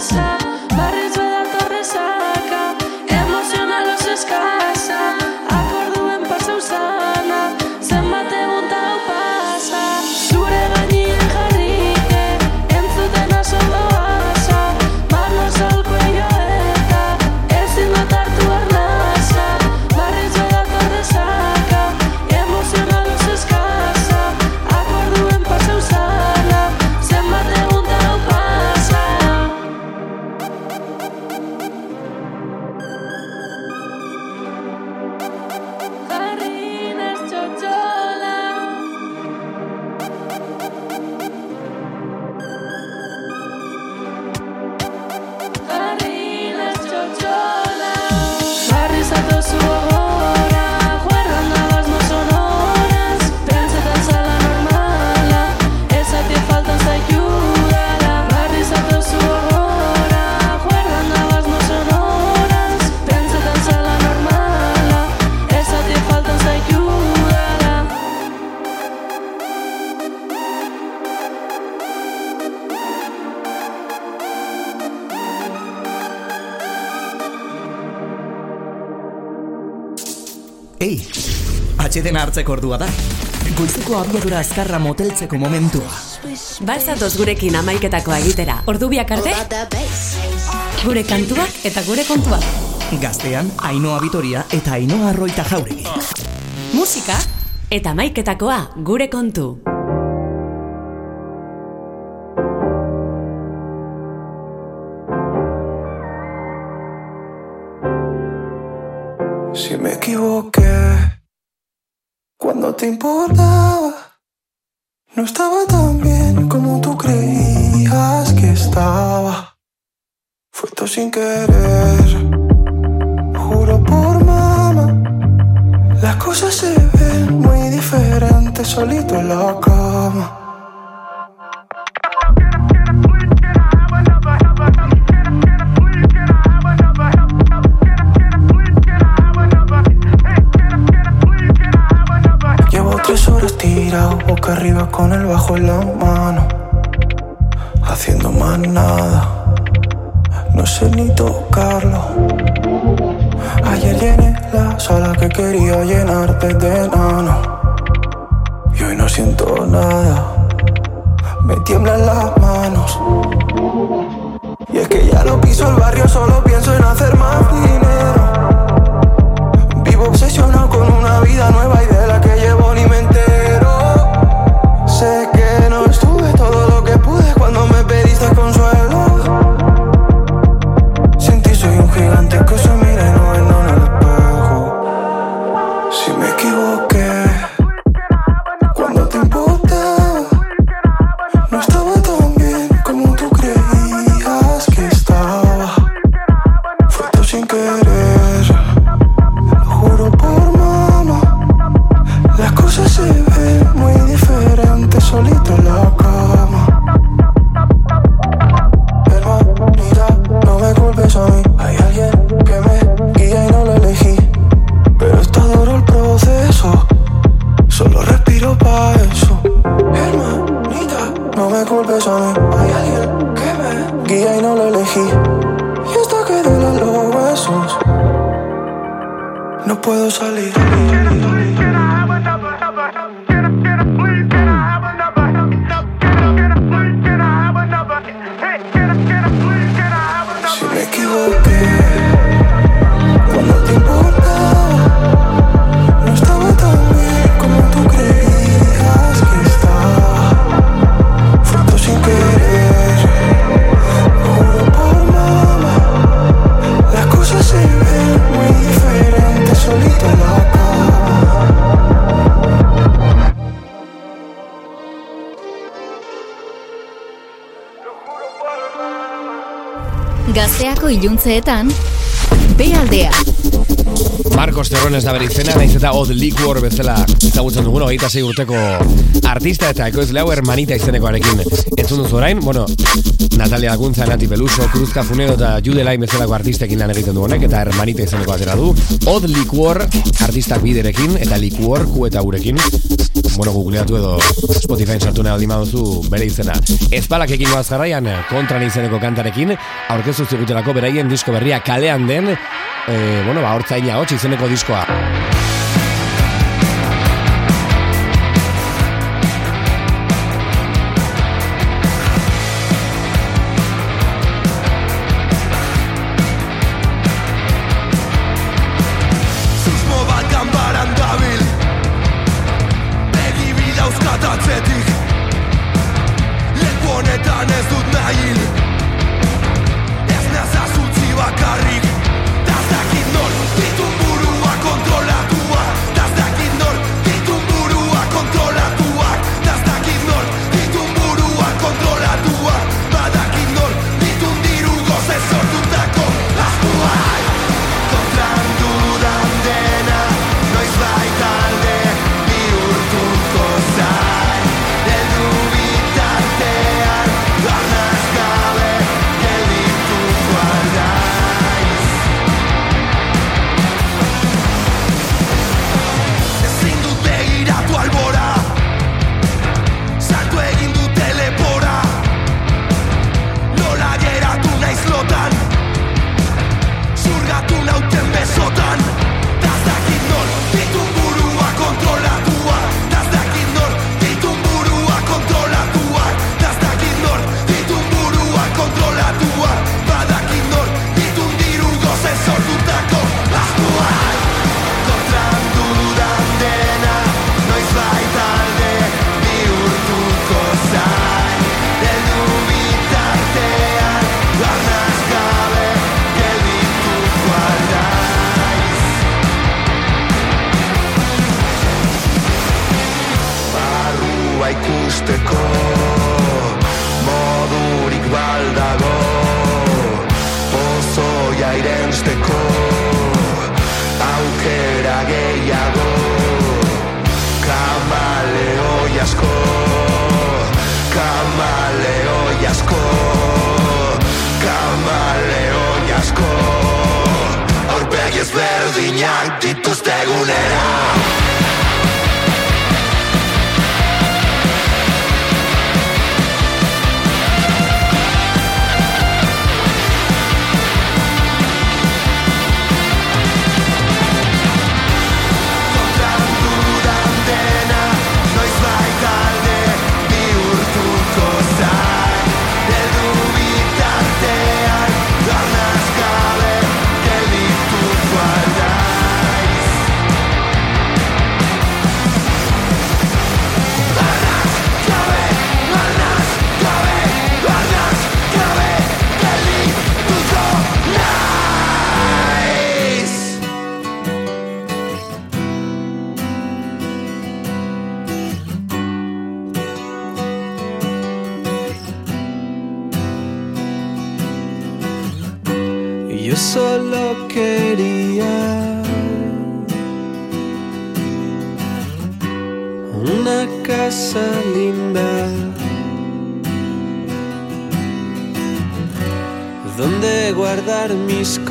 coração. Hartzeko ordua da. Goizeko abiadura azkarra moteltzeko momentua. Balzatoz gurekin amaiketakoa egitera. Ordu biak arte? Gure kantuak eta gure kontuak. Gaztean, Ainoa Vitoria eta Ainoa Arroita jauregi. Musika eta amaiketakoa gure kontu. Elegí Y hasta que duelen los huesos no puedo salir. Si me equivoqué cuando te importaba, iluntzeetan, bealdea. Marcos Terrones da bere izena, naiz eta Odd Liquor bezala ezagutzen dugun, hogeita sei urteko artista eta ekoizle hau hermanita izenekoarekin entzun duzu orain, bueno, Natalia Aguntza, Nati Peluso, Cruz Cafunero eta Jude Lain bezalako artistekin lan egiten du honek, eta hermanita izeneko atera du. Odd Liquor artistak biderekin, eta Liquor ku eta urekin. Bueno, googleatu edo Spotify sartu nahi aldima duzu bere izena. Ez balak ekin goaz jarraian, kontran izeneko kantarekin, aurkezu zigutelako beraien disko berria kalean den, e, bueno, ba, hortzaina hotx izeneko diskoa.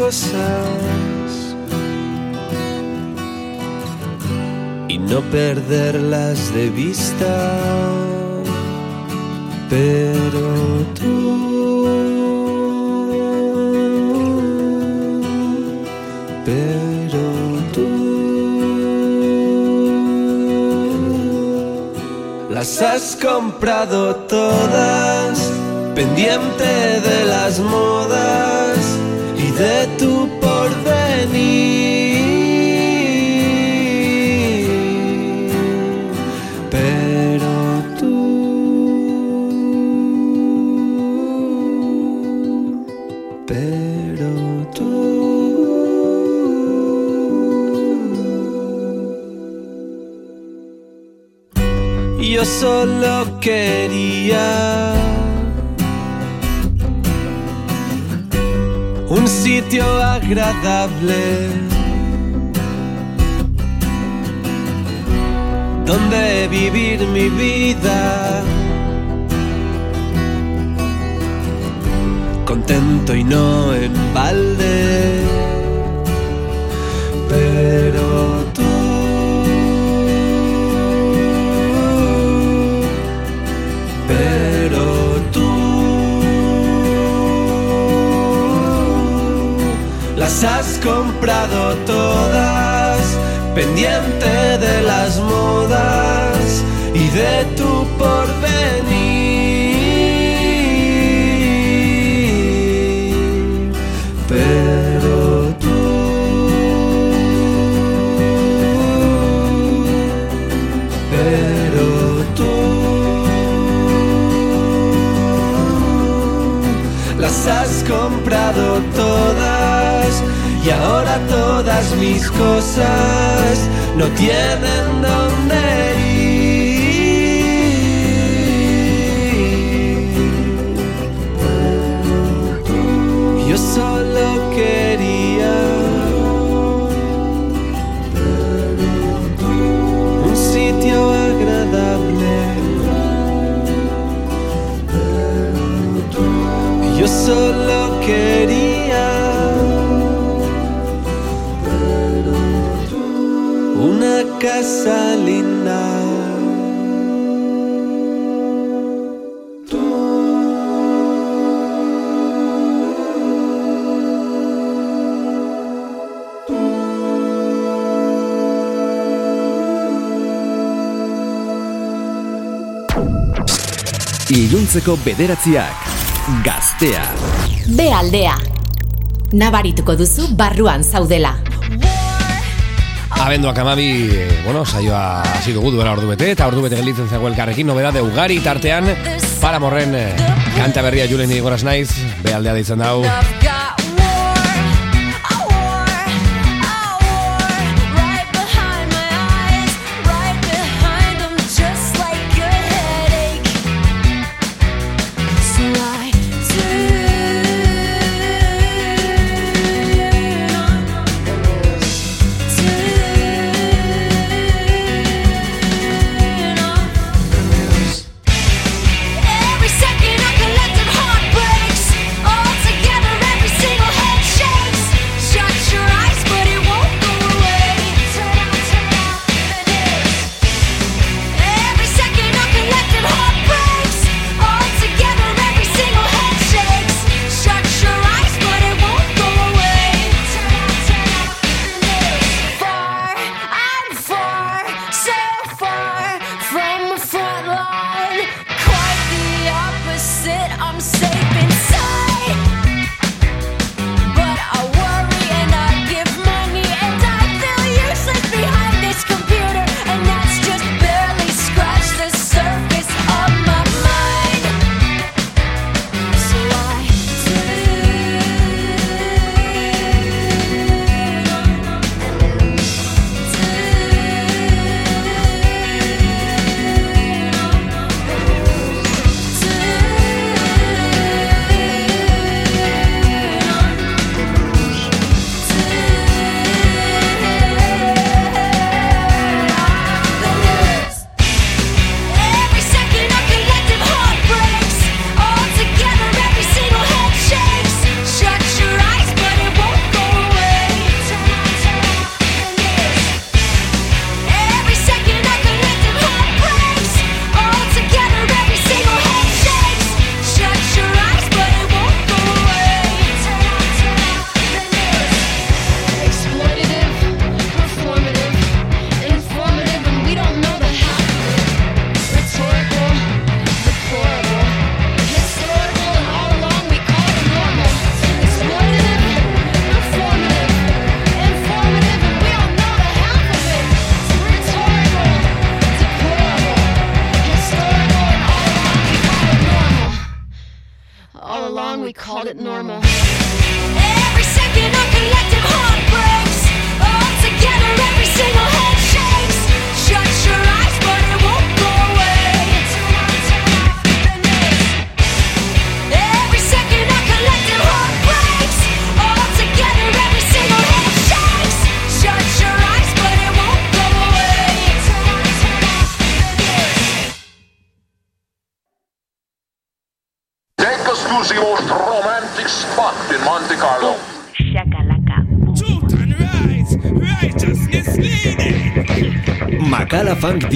Cosas y no perderlas de vista. Pero tú, pero tú las has comprado todas, pendiente de las modas de tu porvenir. Pero tú, pero tú. Yo solo quería sitio agradable donde vivir mi vida. Contento y no en balde pero las has comprado todas, pendiente de las modas y de tu porvenir. Pero tú, las has comprado todas ahora todas mis cosas no tienen dónde ir. Yo solo quería un sitio agradable. Yo solo quería linda. Iluntzeko bederatziak Gaztea B aldea. Nabarituko duzu barruan zaudela. Abenduak amabi, bueno, saioa hasi dugu duela ordu bete, eta ordu bete gelditzen zago elkarrekin, nobedade ugari tartean, para morren, eh, kanta berria julen digoraz naiz, behaldea deitzen dau.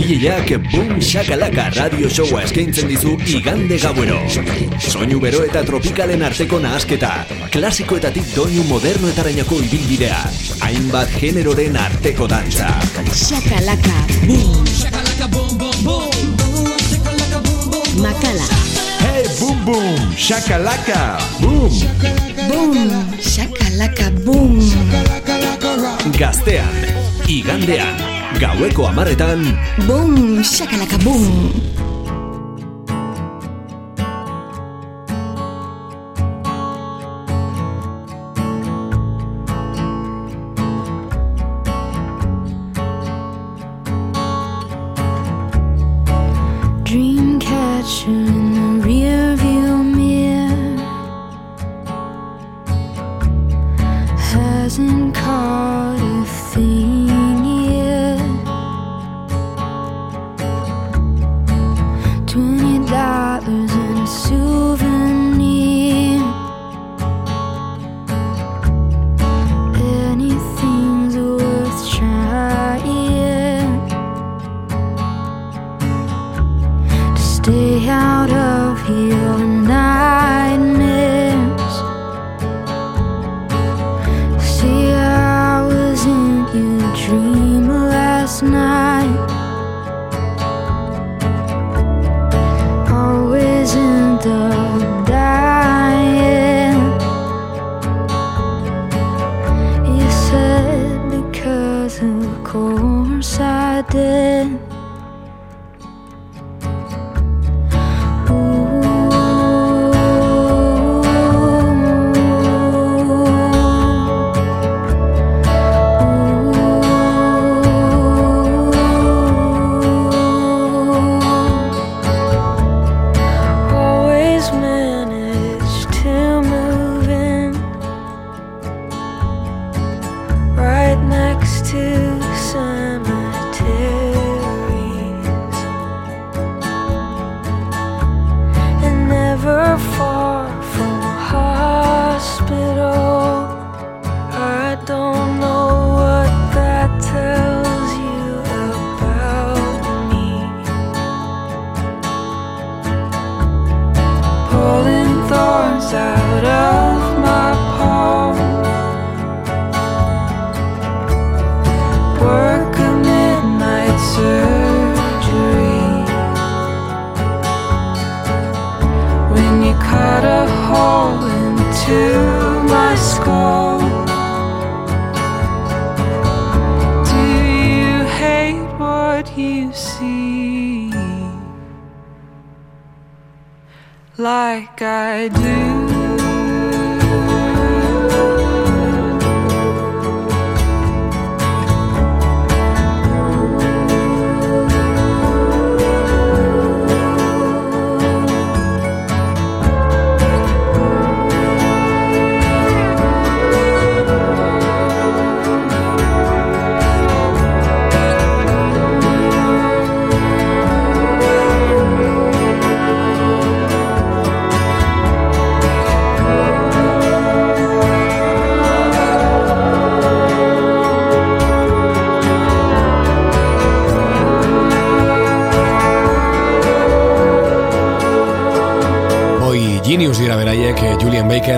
DJak Boom Shakalaka radio showa eskaintzen dizu igande gauero. Soinu bero eta tropikalen arteko nahasketa, klasikoetatik doinu moderno eta rainako ibilbidea, hainbat generoren arteko dantza. Shakalaka Boom. Shakalaka Boom Boom Boom. Makala. Hey Boom Boom Shakalaka Boom. Boom. Shakalaka Boom. Gaztean Igandean Igandean. Gaueko amarretan... Bum, shakalaka bum!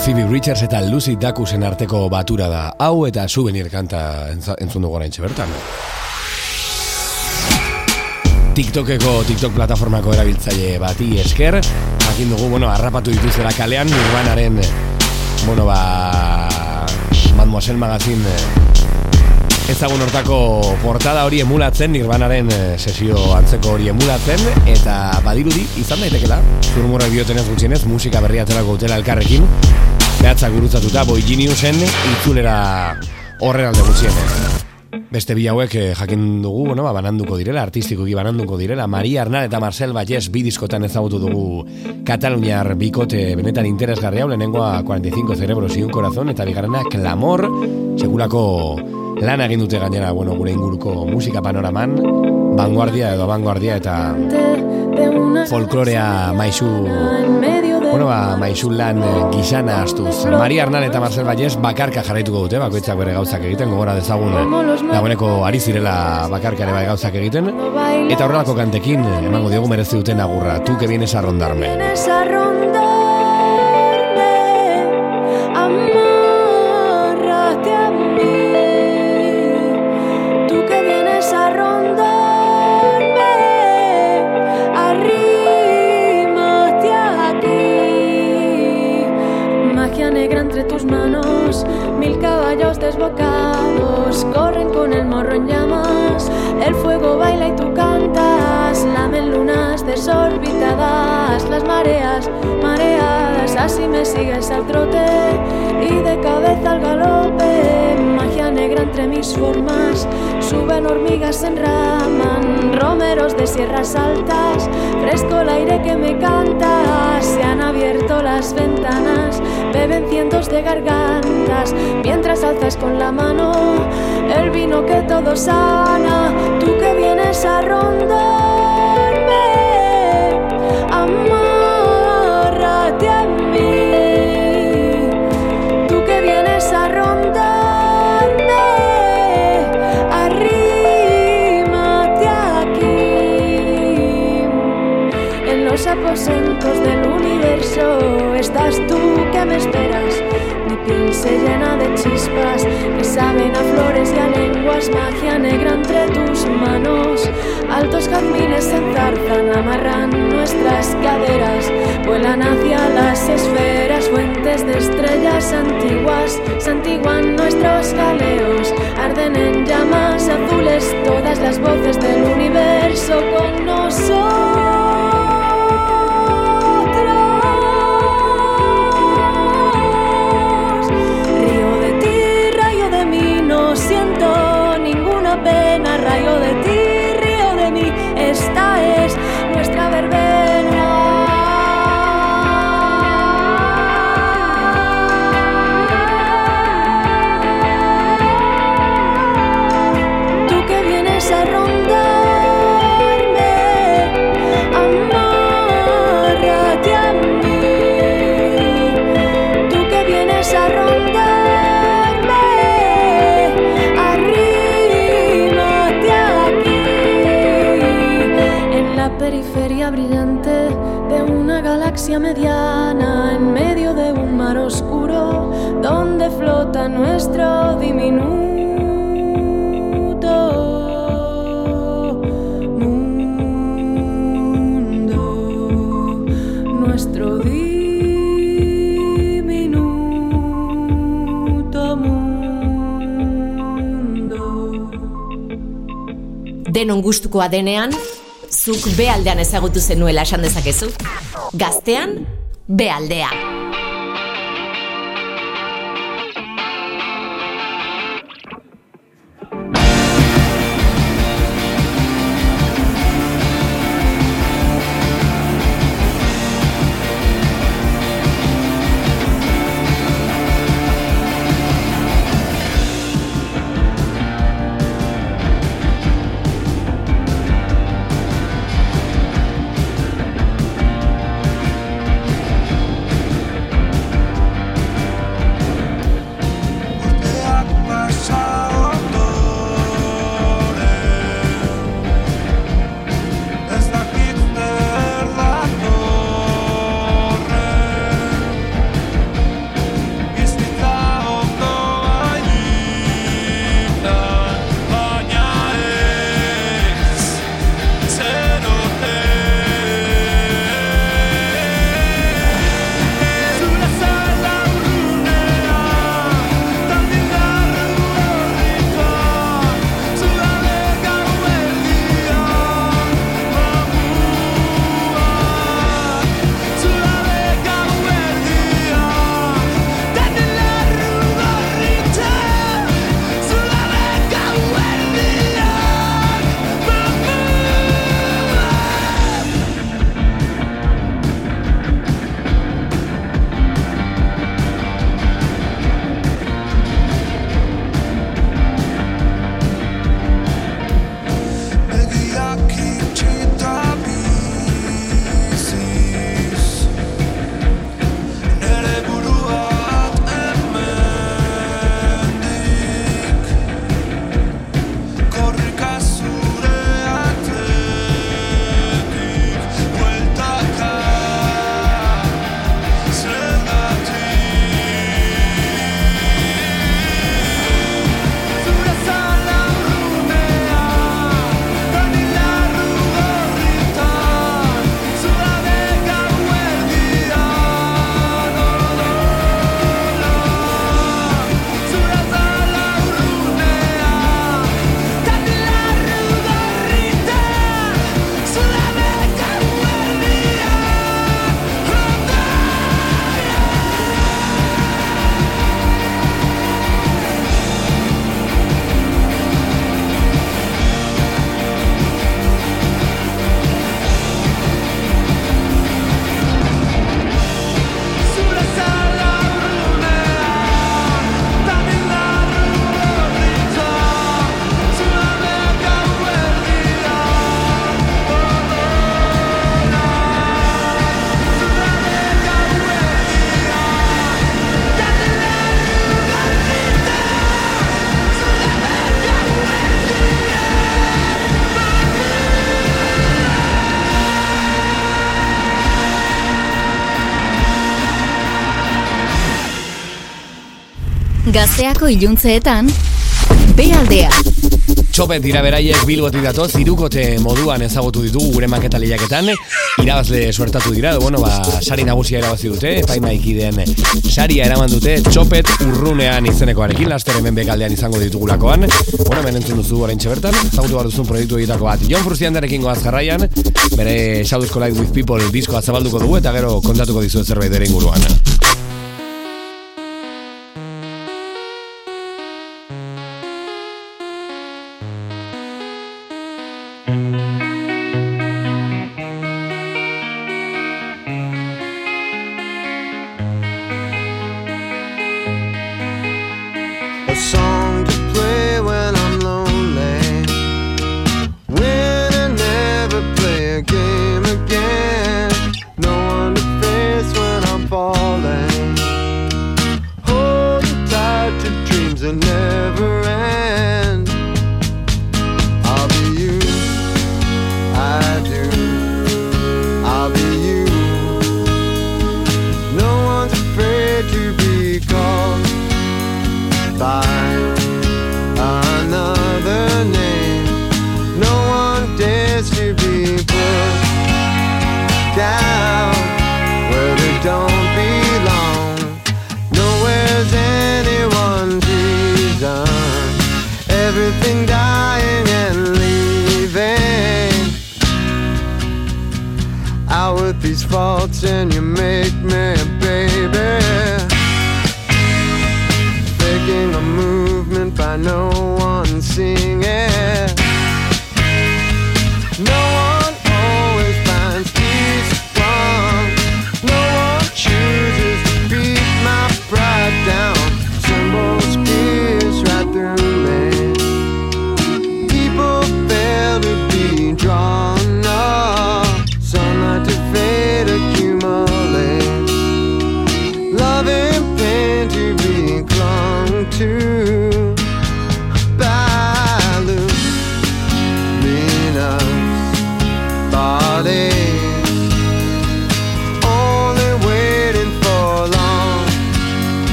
Phoebe Richards eta Lucy Dacusen arteko batura da. Hau eta souvenir kanta entzun dugu orain bertan. TikTokeko TikTok plataformako erabiltzaile bati esker, jakin dugu, bueno, harrapatu dituzela kalean, urbanaren, bueno, ba, Mademoiselle Magazine eh, ezagun hortako portada hori emulatzen, Nirvanaren eh, sesio antzeko hori emulatzen, eta badirudi izan daitekela, zurmurra diotenez gutxienez, musika berria aterako utela elkarrekin, behatza gurutzatuta boi geniusen itzulera horren alde gutxienez. Beste bi hauek eh, jakin dugu, bueno, ba, bananduko direla, artistikoki bananduko direla. Maria Arnar eta Marcel Vallès bi diskotan ezagutu dugu Kataluniar bikote benetan interesgarri hau, lehenengoa 45 cerebros y un corazón, eta bigarrena Clamor, sekulako lan egin dute gainera, bueno, gure inguruko musika panoraman, vanguardia edo vanguardia eta folklorea maizu Bueno, ba, maizu lan eh, gizana astuz. Maria Arnal eta Marcel Vallès bakarka jarraituko dute, bakoitzak bere gauzak egiten, gogora dezagun dagoeneko ari zirela bakarka ere bai gauzak egiten. Eta horrelako kantekin, emango diogu merezi duten agurra. Tu que vienes a rondarme. Vienes a rondarme, amárrate manos, mil caballos desbocados corren con el morro en llamas. El fuego baila y cantas, lamen lunas desorbitadas, las mareas mareadas, así me sigues al trote y de cabeza al galope. Magia negra entre mis formas, suben hormigas, enraman, romeros de sierras altas, fresco el aire que me canta, se han abierto las ventanas, beben cientos de gargantas, mientras alzas con la mano el vino que todo sana, tú que vienes a rondarme, aposentos del universo estás tú que me esperas. Se llena de chispas que saben a flores y a lenguas, magia negra entre tus manos. Altos jazmines se enzarzan, amarran nuestras caderas, vuelan hacia las esferas, fuentes de estrellas antiguas, santiguan nuestros galeos, arden en llamas azules todas las voces del universo con nosotros. Mediana, en medio de un mar oscuro, donde flota nuestro diminuto mundo, nuestro diminuto mundo. Denon gustukoa denean, zuk bealdean ezagutu zenuela esan dezakezu. Gaztean, bealdea. Gazteako iluntzeetan, B aldea. Txopet dira beraiek bilbotik datoz, irukote moduan ezagutu ditugu gure maketa lehiaketan, irabazle suertatu dira, bueno, ba, sari nagusia irabazi dute, epaimaikideen saria eraman dute, txopet urrunean izenekoarekin, laster hemen bekaldean izango ditugulakoan, bueno, hemen entzun duzu orain bertan, ezagutu behar duzun proiektu egitako bat, Jon Frustiandarekin goaz jarraian, bere Shadows Collide with People diskoa zabalduko dugu, eta gero kontatuko dizuet zerbait ere inguruan.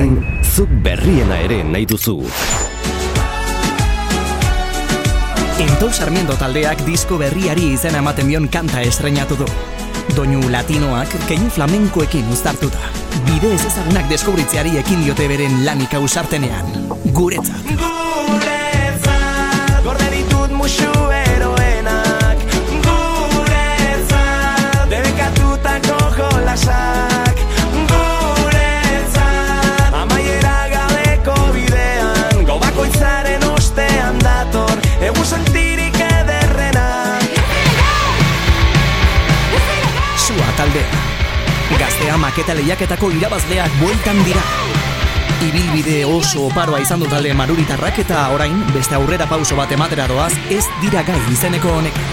Gain, zuk berriena ere nahi duzu. Entol Sarmiento taldeak disko berriari izena ematen dion kanta estrenatu du. Doinu latinoak keinu flamenkoekin uztartuta. Bide ez ezagunak deskubritzeari ekin diote beren lanik ausartenean. Guretzat. Guretzat, gorde ditut musu taldea. Gaztea maketa lehiaketako irabazleak bueltan dira. Ibilbide oso oparoa izan du talde maruritarrak eta orain beste aurrera pauso bat ematera doaz ez dira gai izeneko honek.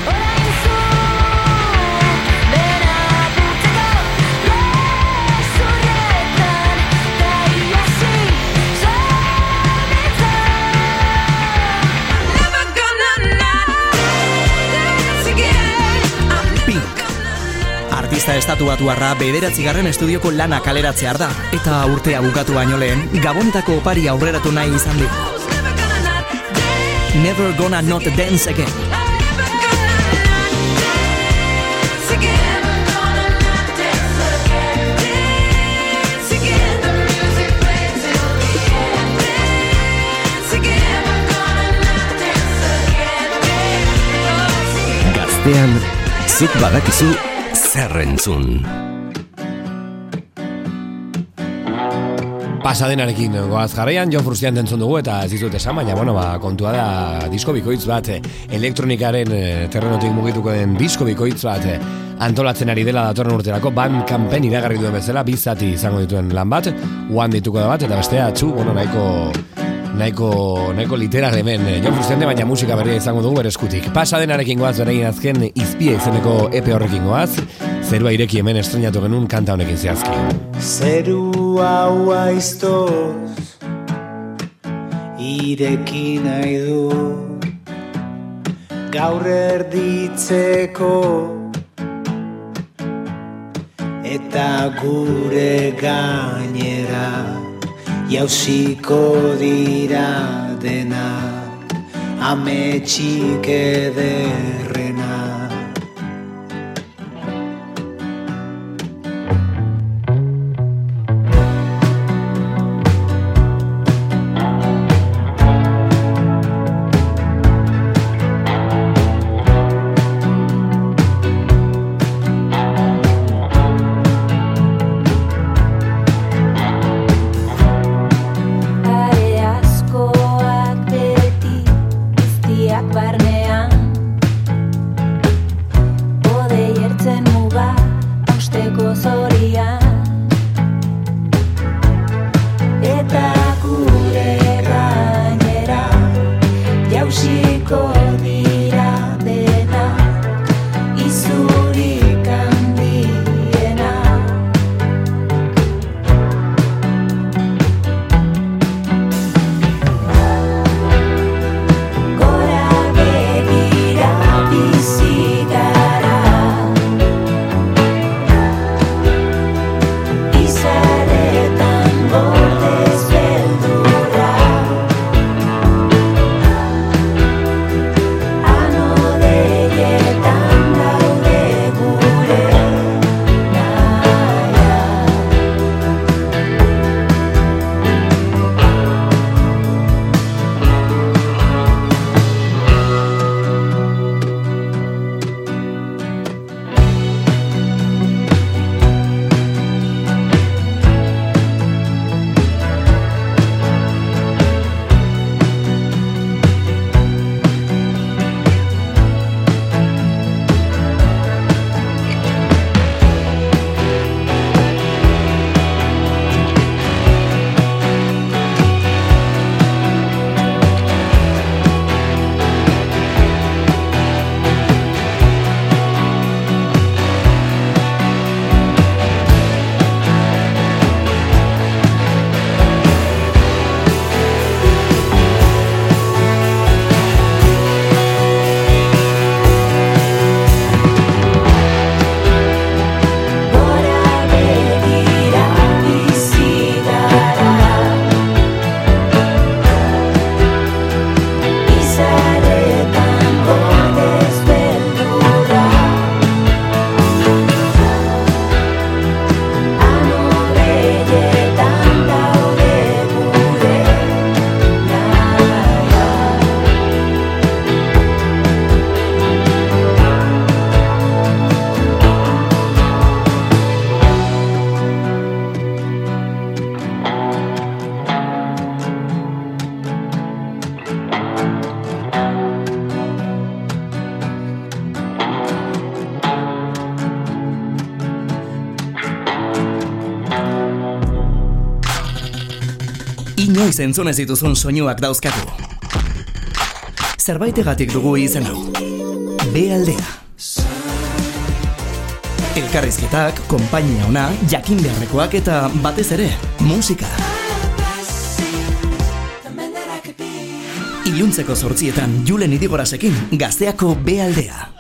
Estatu batuarra bederatzigarren estudioko lana kaleratzear da, eta urtea bukatu baino lehen, gabonetako opari aurreratu nahi izan digu. Never gonna not dance again. Gaztean, zuk badakizu zer entzun. Pasadenarekin goaz jarraian, jo frustian entzun dugu eta ez dizut esan, baina bueno, ba, kontua da disko bikoitz bat, elektronikaren eh, terrenotik mugituko den disko bikoitz bat eh, antolatzen ari dela datorren urterako, ban kanpen iragarri duen bezala, bizati izango dituen lan bat, uan dituko da bat, eta bestea atzu, bueno, nahiko nahiko, nahiko literal hemen eh, Jon Frustende, baina musika berria izango dugu bere eskutik. Pasadenarekin goaz berein azken izpia izeneko epe horrekin goaz, zerua ireki hemen estrenatu genuen kanta honekin zehazki. Zeru hau aiztoz Ireki nahi du Gaur erditzeko Eta gure gainera Jauziko dira dena Ametxik ederrena Inoiz entzun ez dituzun soinuak dauzkatu. Zerbaitegatik dugu izen hau. B aldea. Elkarrizketak, konpainia ona, jakin beharrekoak eta batez ere, musika. Iluntzeko sortzietan Julen Idigorasekin gazteako B aldea.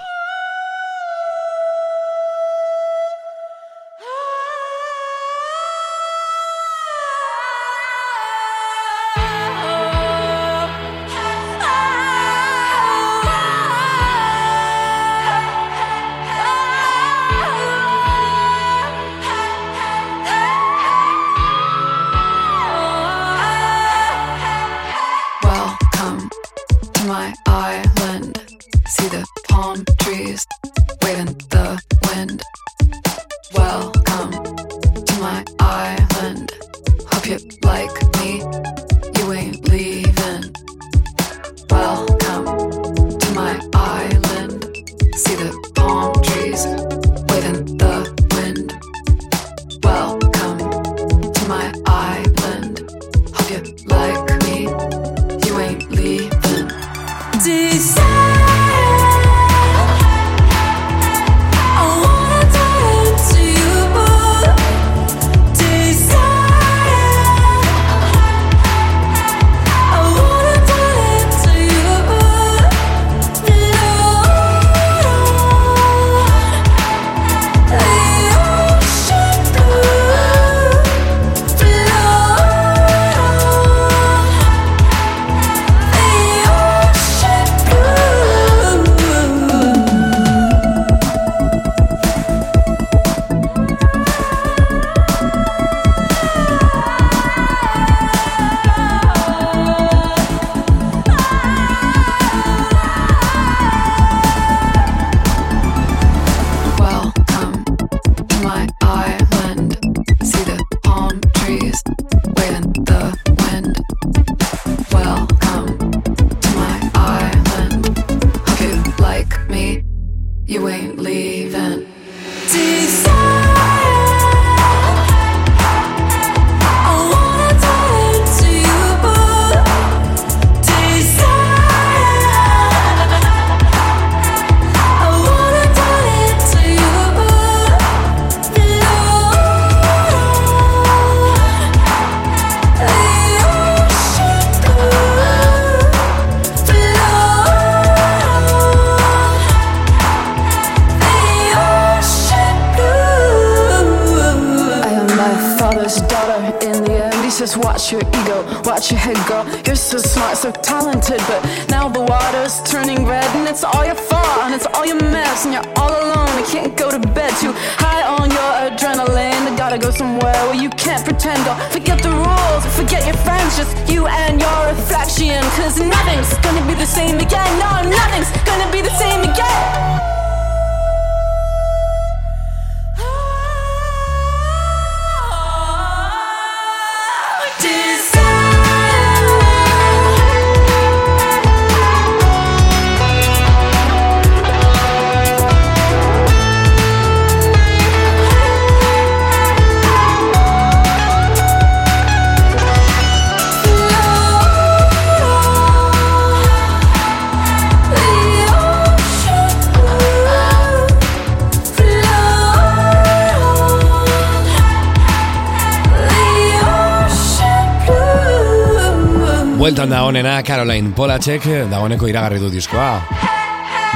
Beratzek eh, dagoeneko iragarri du diskoa.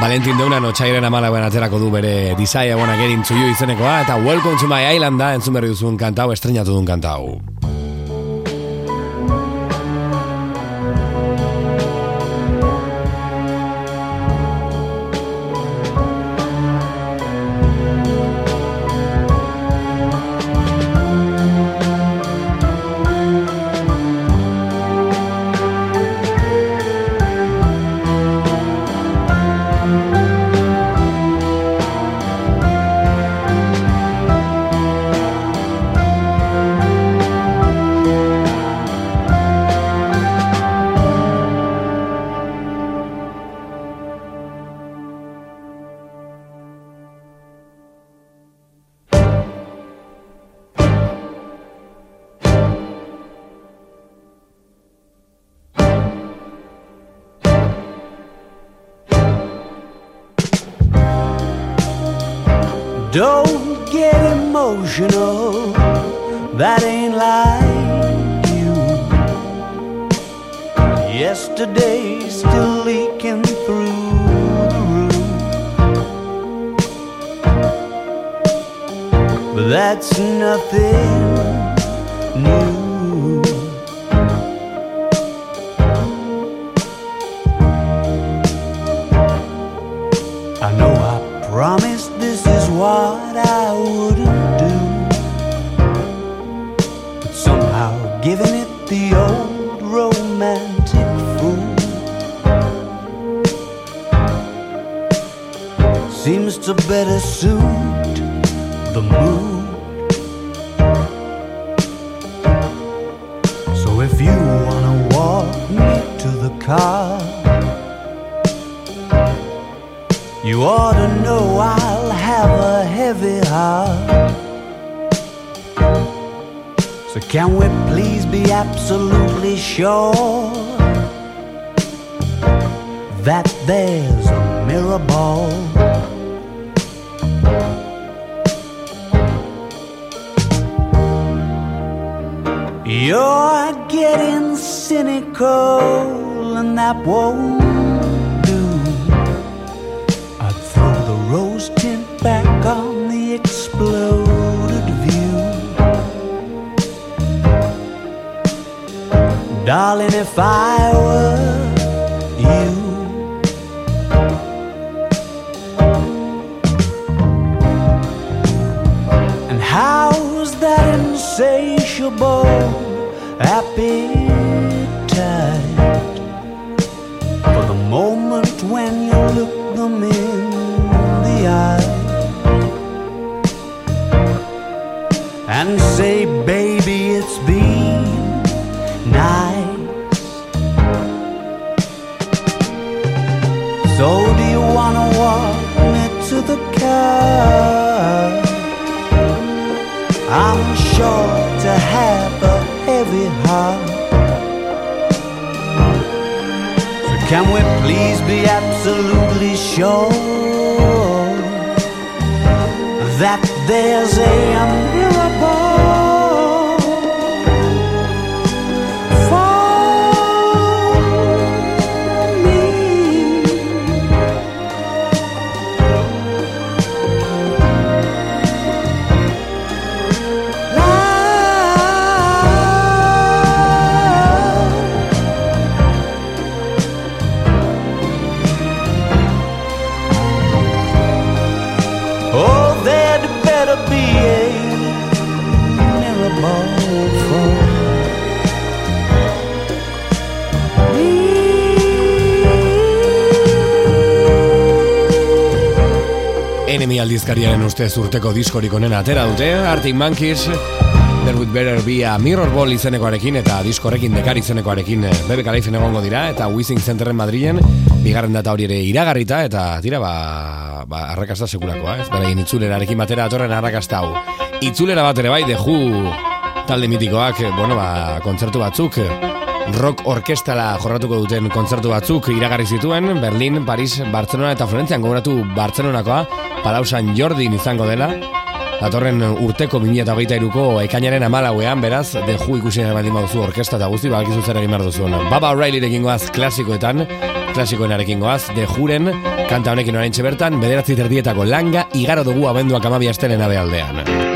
Valentin Deunan otxairen amalauan aterako du bere Desire Wanna Get Into You izenekoa eta Welcome to My Island da entzun berri duzun kantau, estrenatu duen kantau. Ustez urteko diskorik onena atera dute, Arctic Monkeys, There Would Better Be a Mirror Ball izenekoarekin eta diskorekin dekar izenekoarekin eh, bebe garaifen egongo dira eta Wissing Centerren Madrilen bigarren data hori ere iragarrita eta tira ba, ba arrakasta sekulakoa, ez? Beraien itzulerarekin batera atorren arrakasta hau. Itzulera bat ere bai, Who talde mitikoak, eh, bueno, ba, kontzertu batzuk, rock orkestala jorratuko duten kontzertu batzuk iragarri zituen, Berlin, Paris, Barcelona eta Florentzian gogoratu Barcelonakoa, Palau San Jordin izango dela, datorren urteko 2008ko ekainaren amalauean, beraz, The Who ikusi nahi baldin baduzu orkesta eta guzti, badakizu zer egin behar duzuen. Baba O'Reilly goaz klasikoetan, klasikoenarekin goaz, The Whoren, kanta honekin orain bertan, bederatzi terdietako langa, igaro dugu abenduak amabi astelen aldean.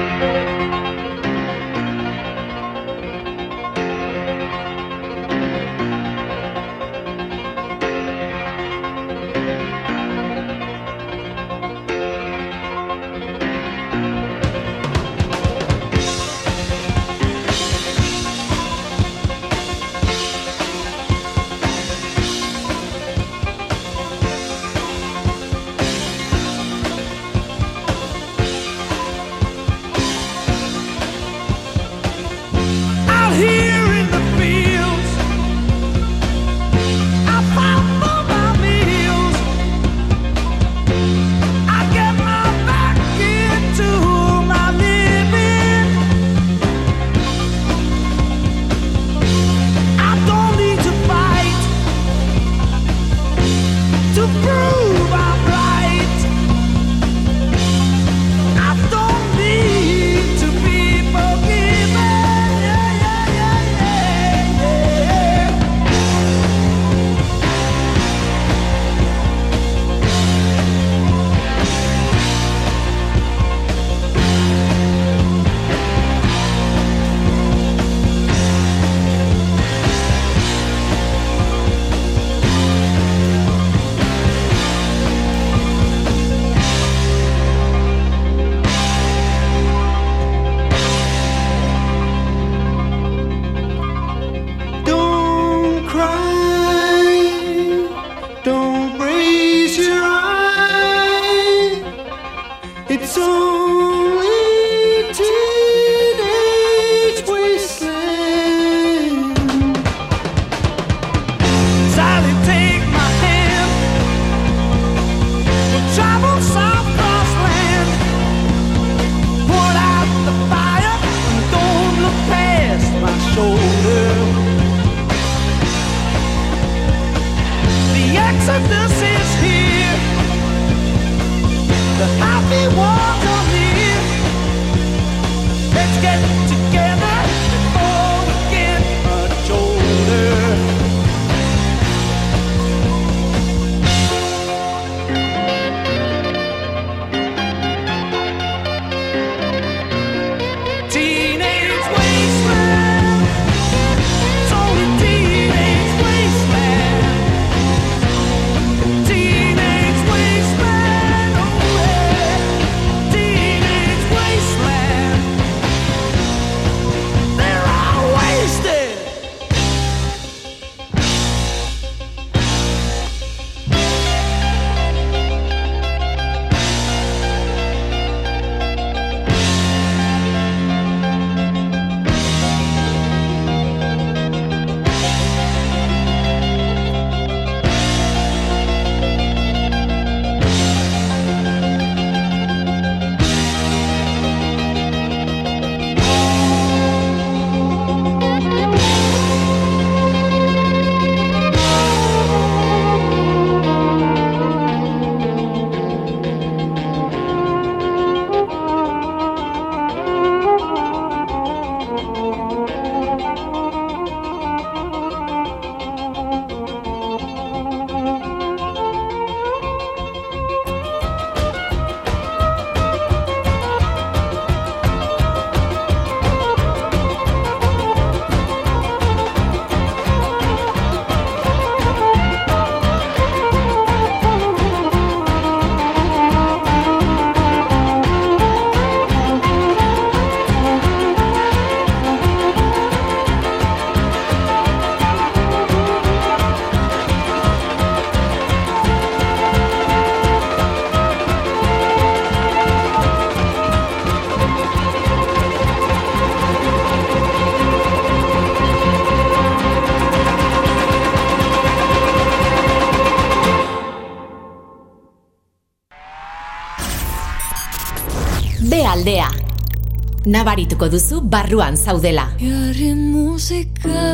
Nabarituko duzu barruan zaudela. Jarri musika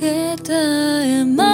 eta emaizki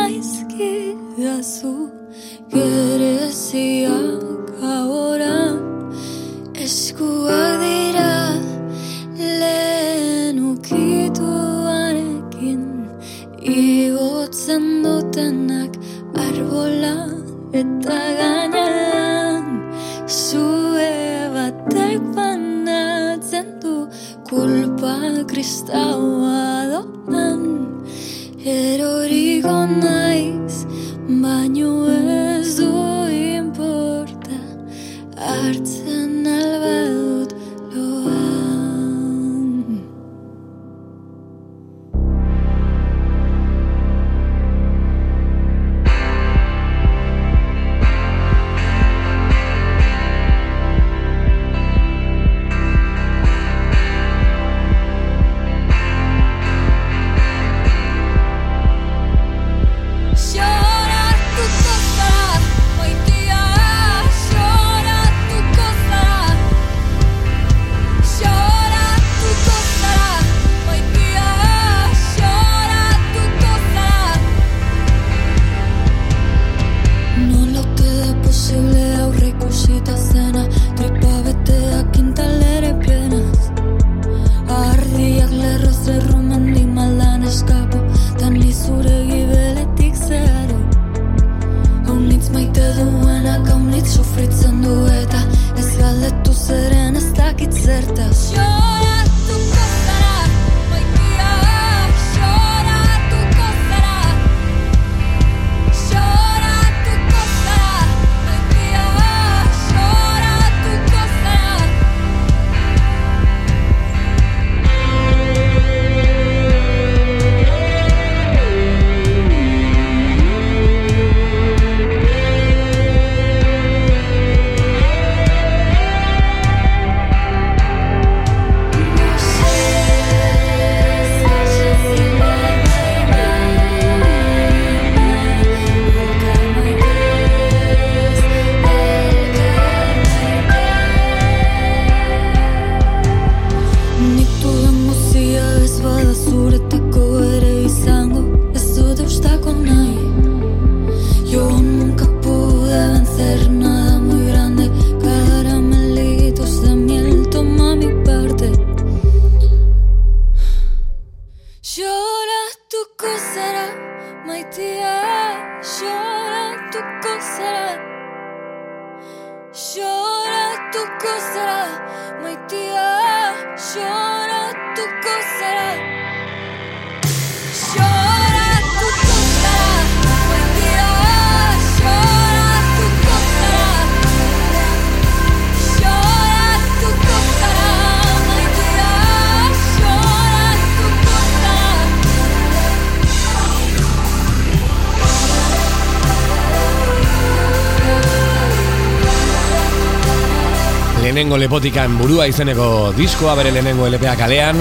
Lehenengo lepotikan burua izeneko diskoa bere lehenengo LPA kalean.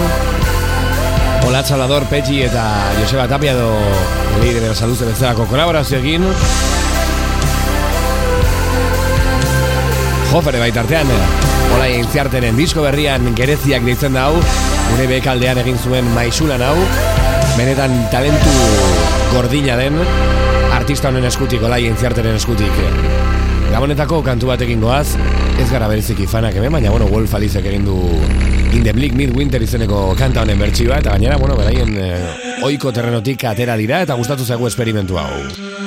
Olatz Salvador Petxi eta Joseba Tapia do Leire Bera Saluz bezalako kolaborazioekin Jofere baitartean Ola intziartenen disko berrian gereziak deitzen da hau. Gure bekaldean egin zuen maisulan hau Benetan talentu gordina den. Artista honen eskutik, Ola intziartenen eskutik Gabonetako kantu batekin goaz Ez gara bereziki fanak hemen, baina bueno, Wolf Alizek egin du In the Bleak Midwinter izeneko kanta honen bertsioa Eta gainera, bueno, beraien eh, oiko terrenotik atera dira Eta gustatu zaigu esperimentu hau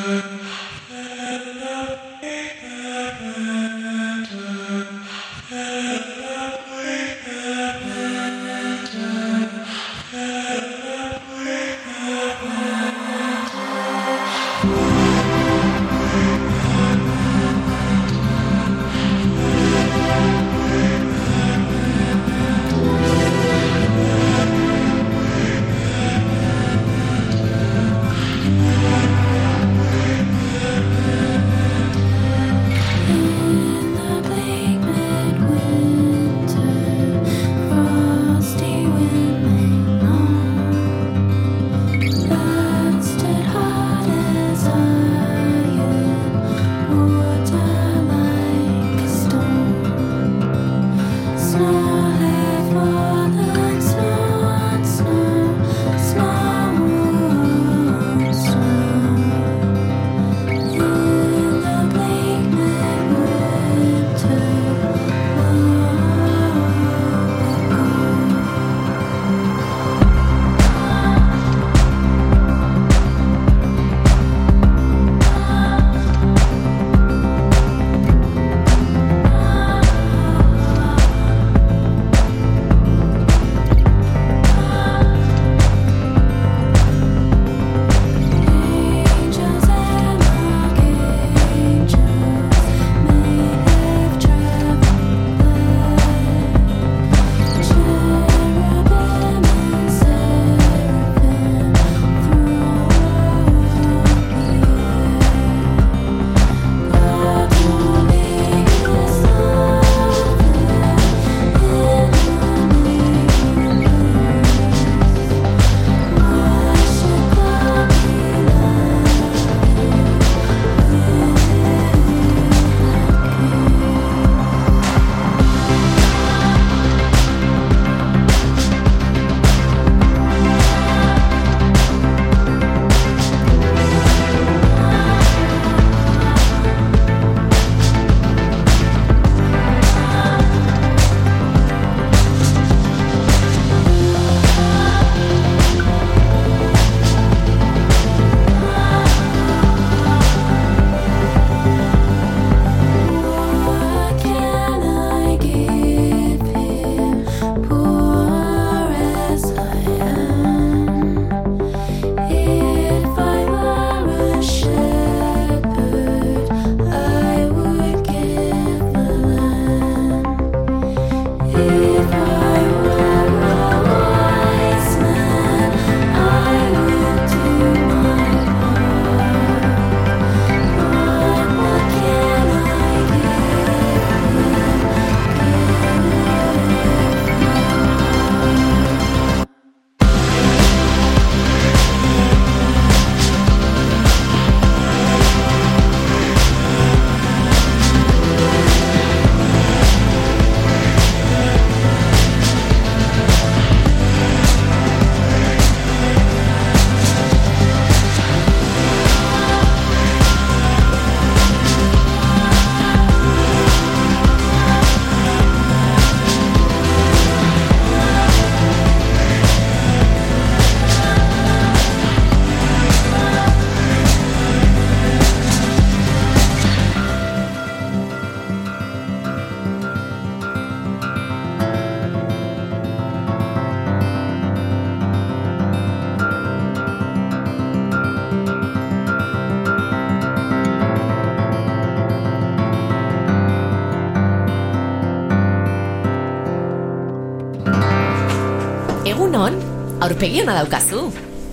Aurpegiana daukazu.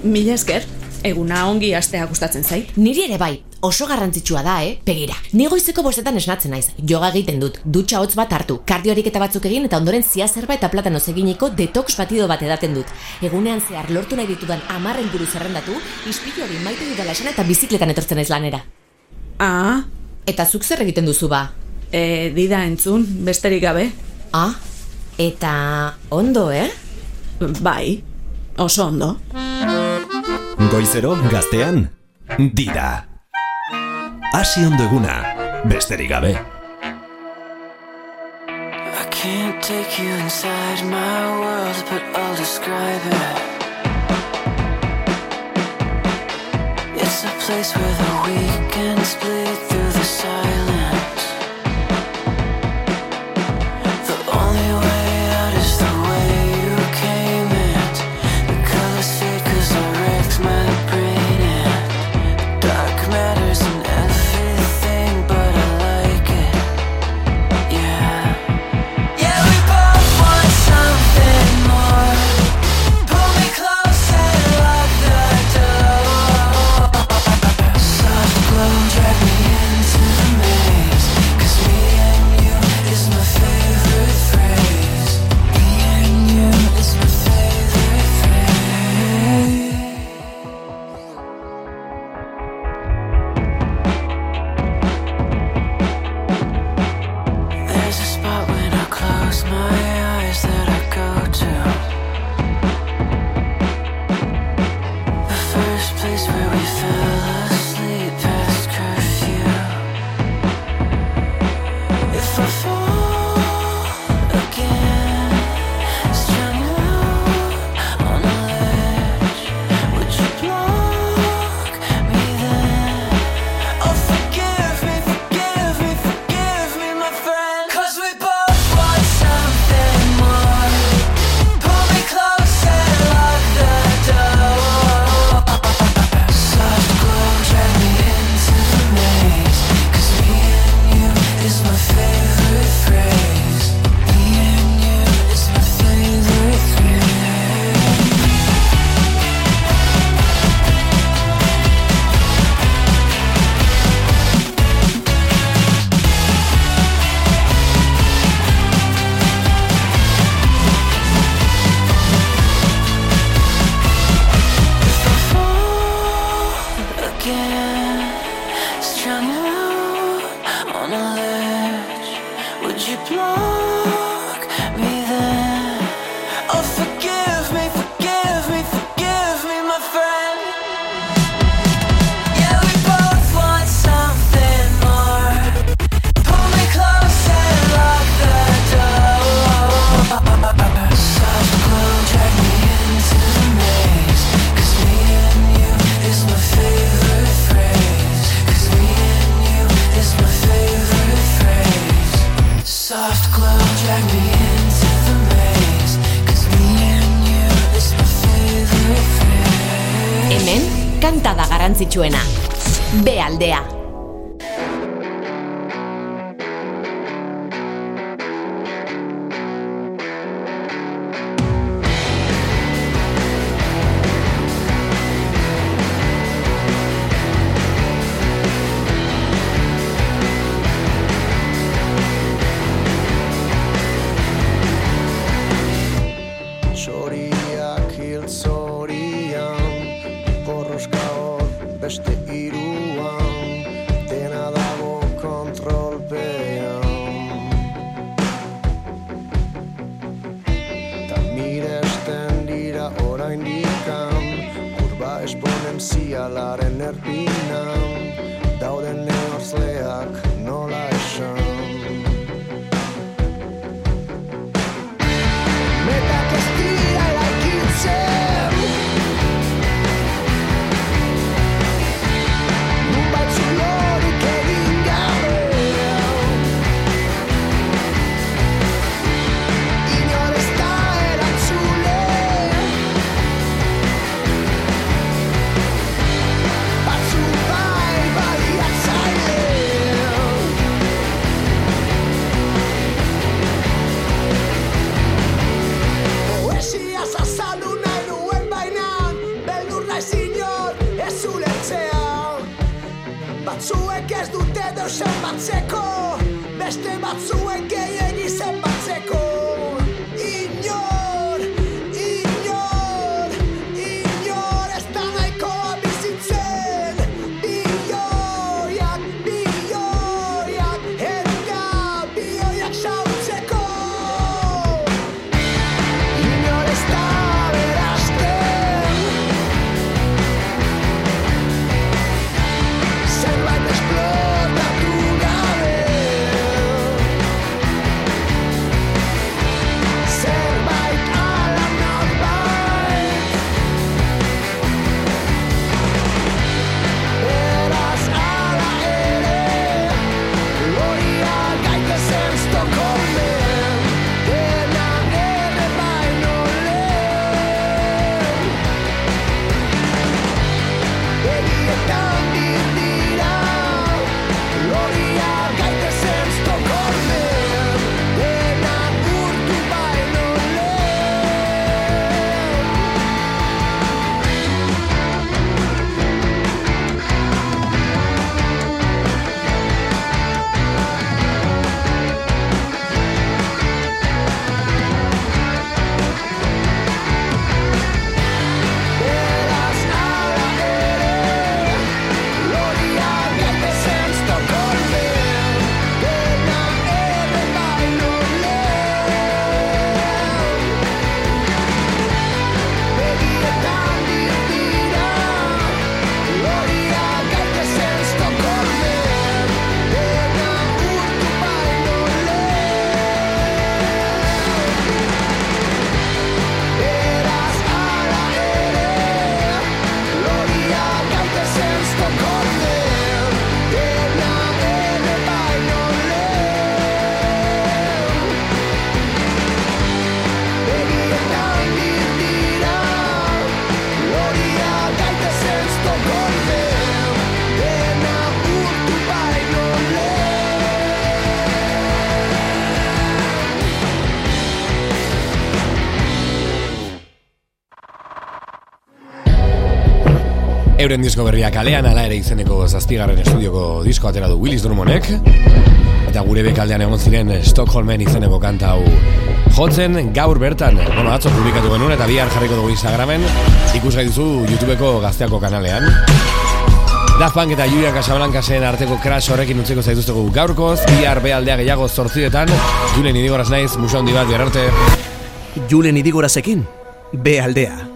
Mila esker, eguna ongi astea gustatzen zait. Niri ere bai, oso garrantzitsua da, eh? Begira, ni goizeko bostetan esnatzen naiz, joga egiten dut, dutxa hotz bat hartu, kardiorik eta batzuk egin eta ondoren zia zerba eta platano eginiko detox batido bat edaten dut. Egunean zehar lortu nahi ditudan amarren buru zerrendatu, ispilu hori maite dudala esan eta bizikletan etortzen naiz lanera. Ah? Eta zuk zer egiten duzu ba? Eh, e, dida entzun, besterik gabe. Ah? Eta ondo, eh? Bai. Oso ondo. Goizero gaztean, dira. Hasi ondo eguna, besterik gabe. I can't take you inside my world, but I'll describe it. It's a place where the weekends bleed through the sun. Etxuena. B aldea. Begietan dira Euren disko berria kalean ala ere izeneko zazpigarren estudioko disko atera du Willis Drummonek eta gure bekaldean egon ziren Stockholmen izeneko kanta hau jotzen. Gaur bertan bueno, atzo publikatu genuen eta bihar jarriko dugu Instagramen. Ikusgai duzu YouTubeko gazteako kanalean. Daft Punk eta Julian Casablancasen arteko crash horrekin utziko zaituztegu gaurkoz. Bihar bealdea gehiago zortzidetan Julen idigoraz naiz, musa handi bat bihar arte. Julen idigorazekin, B aldea.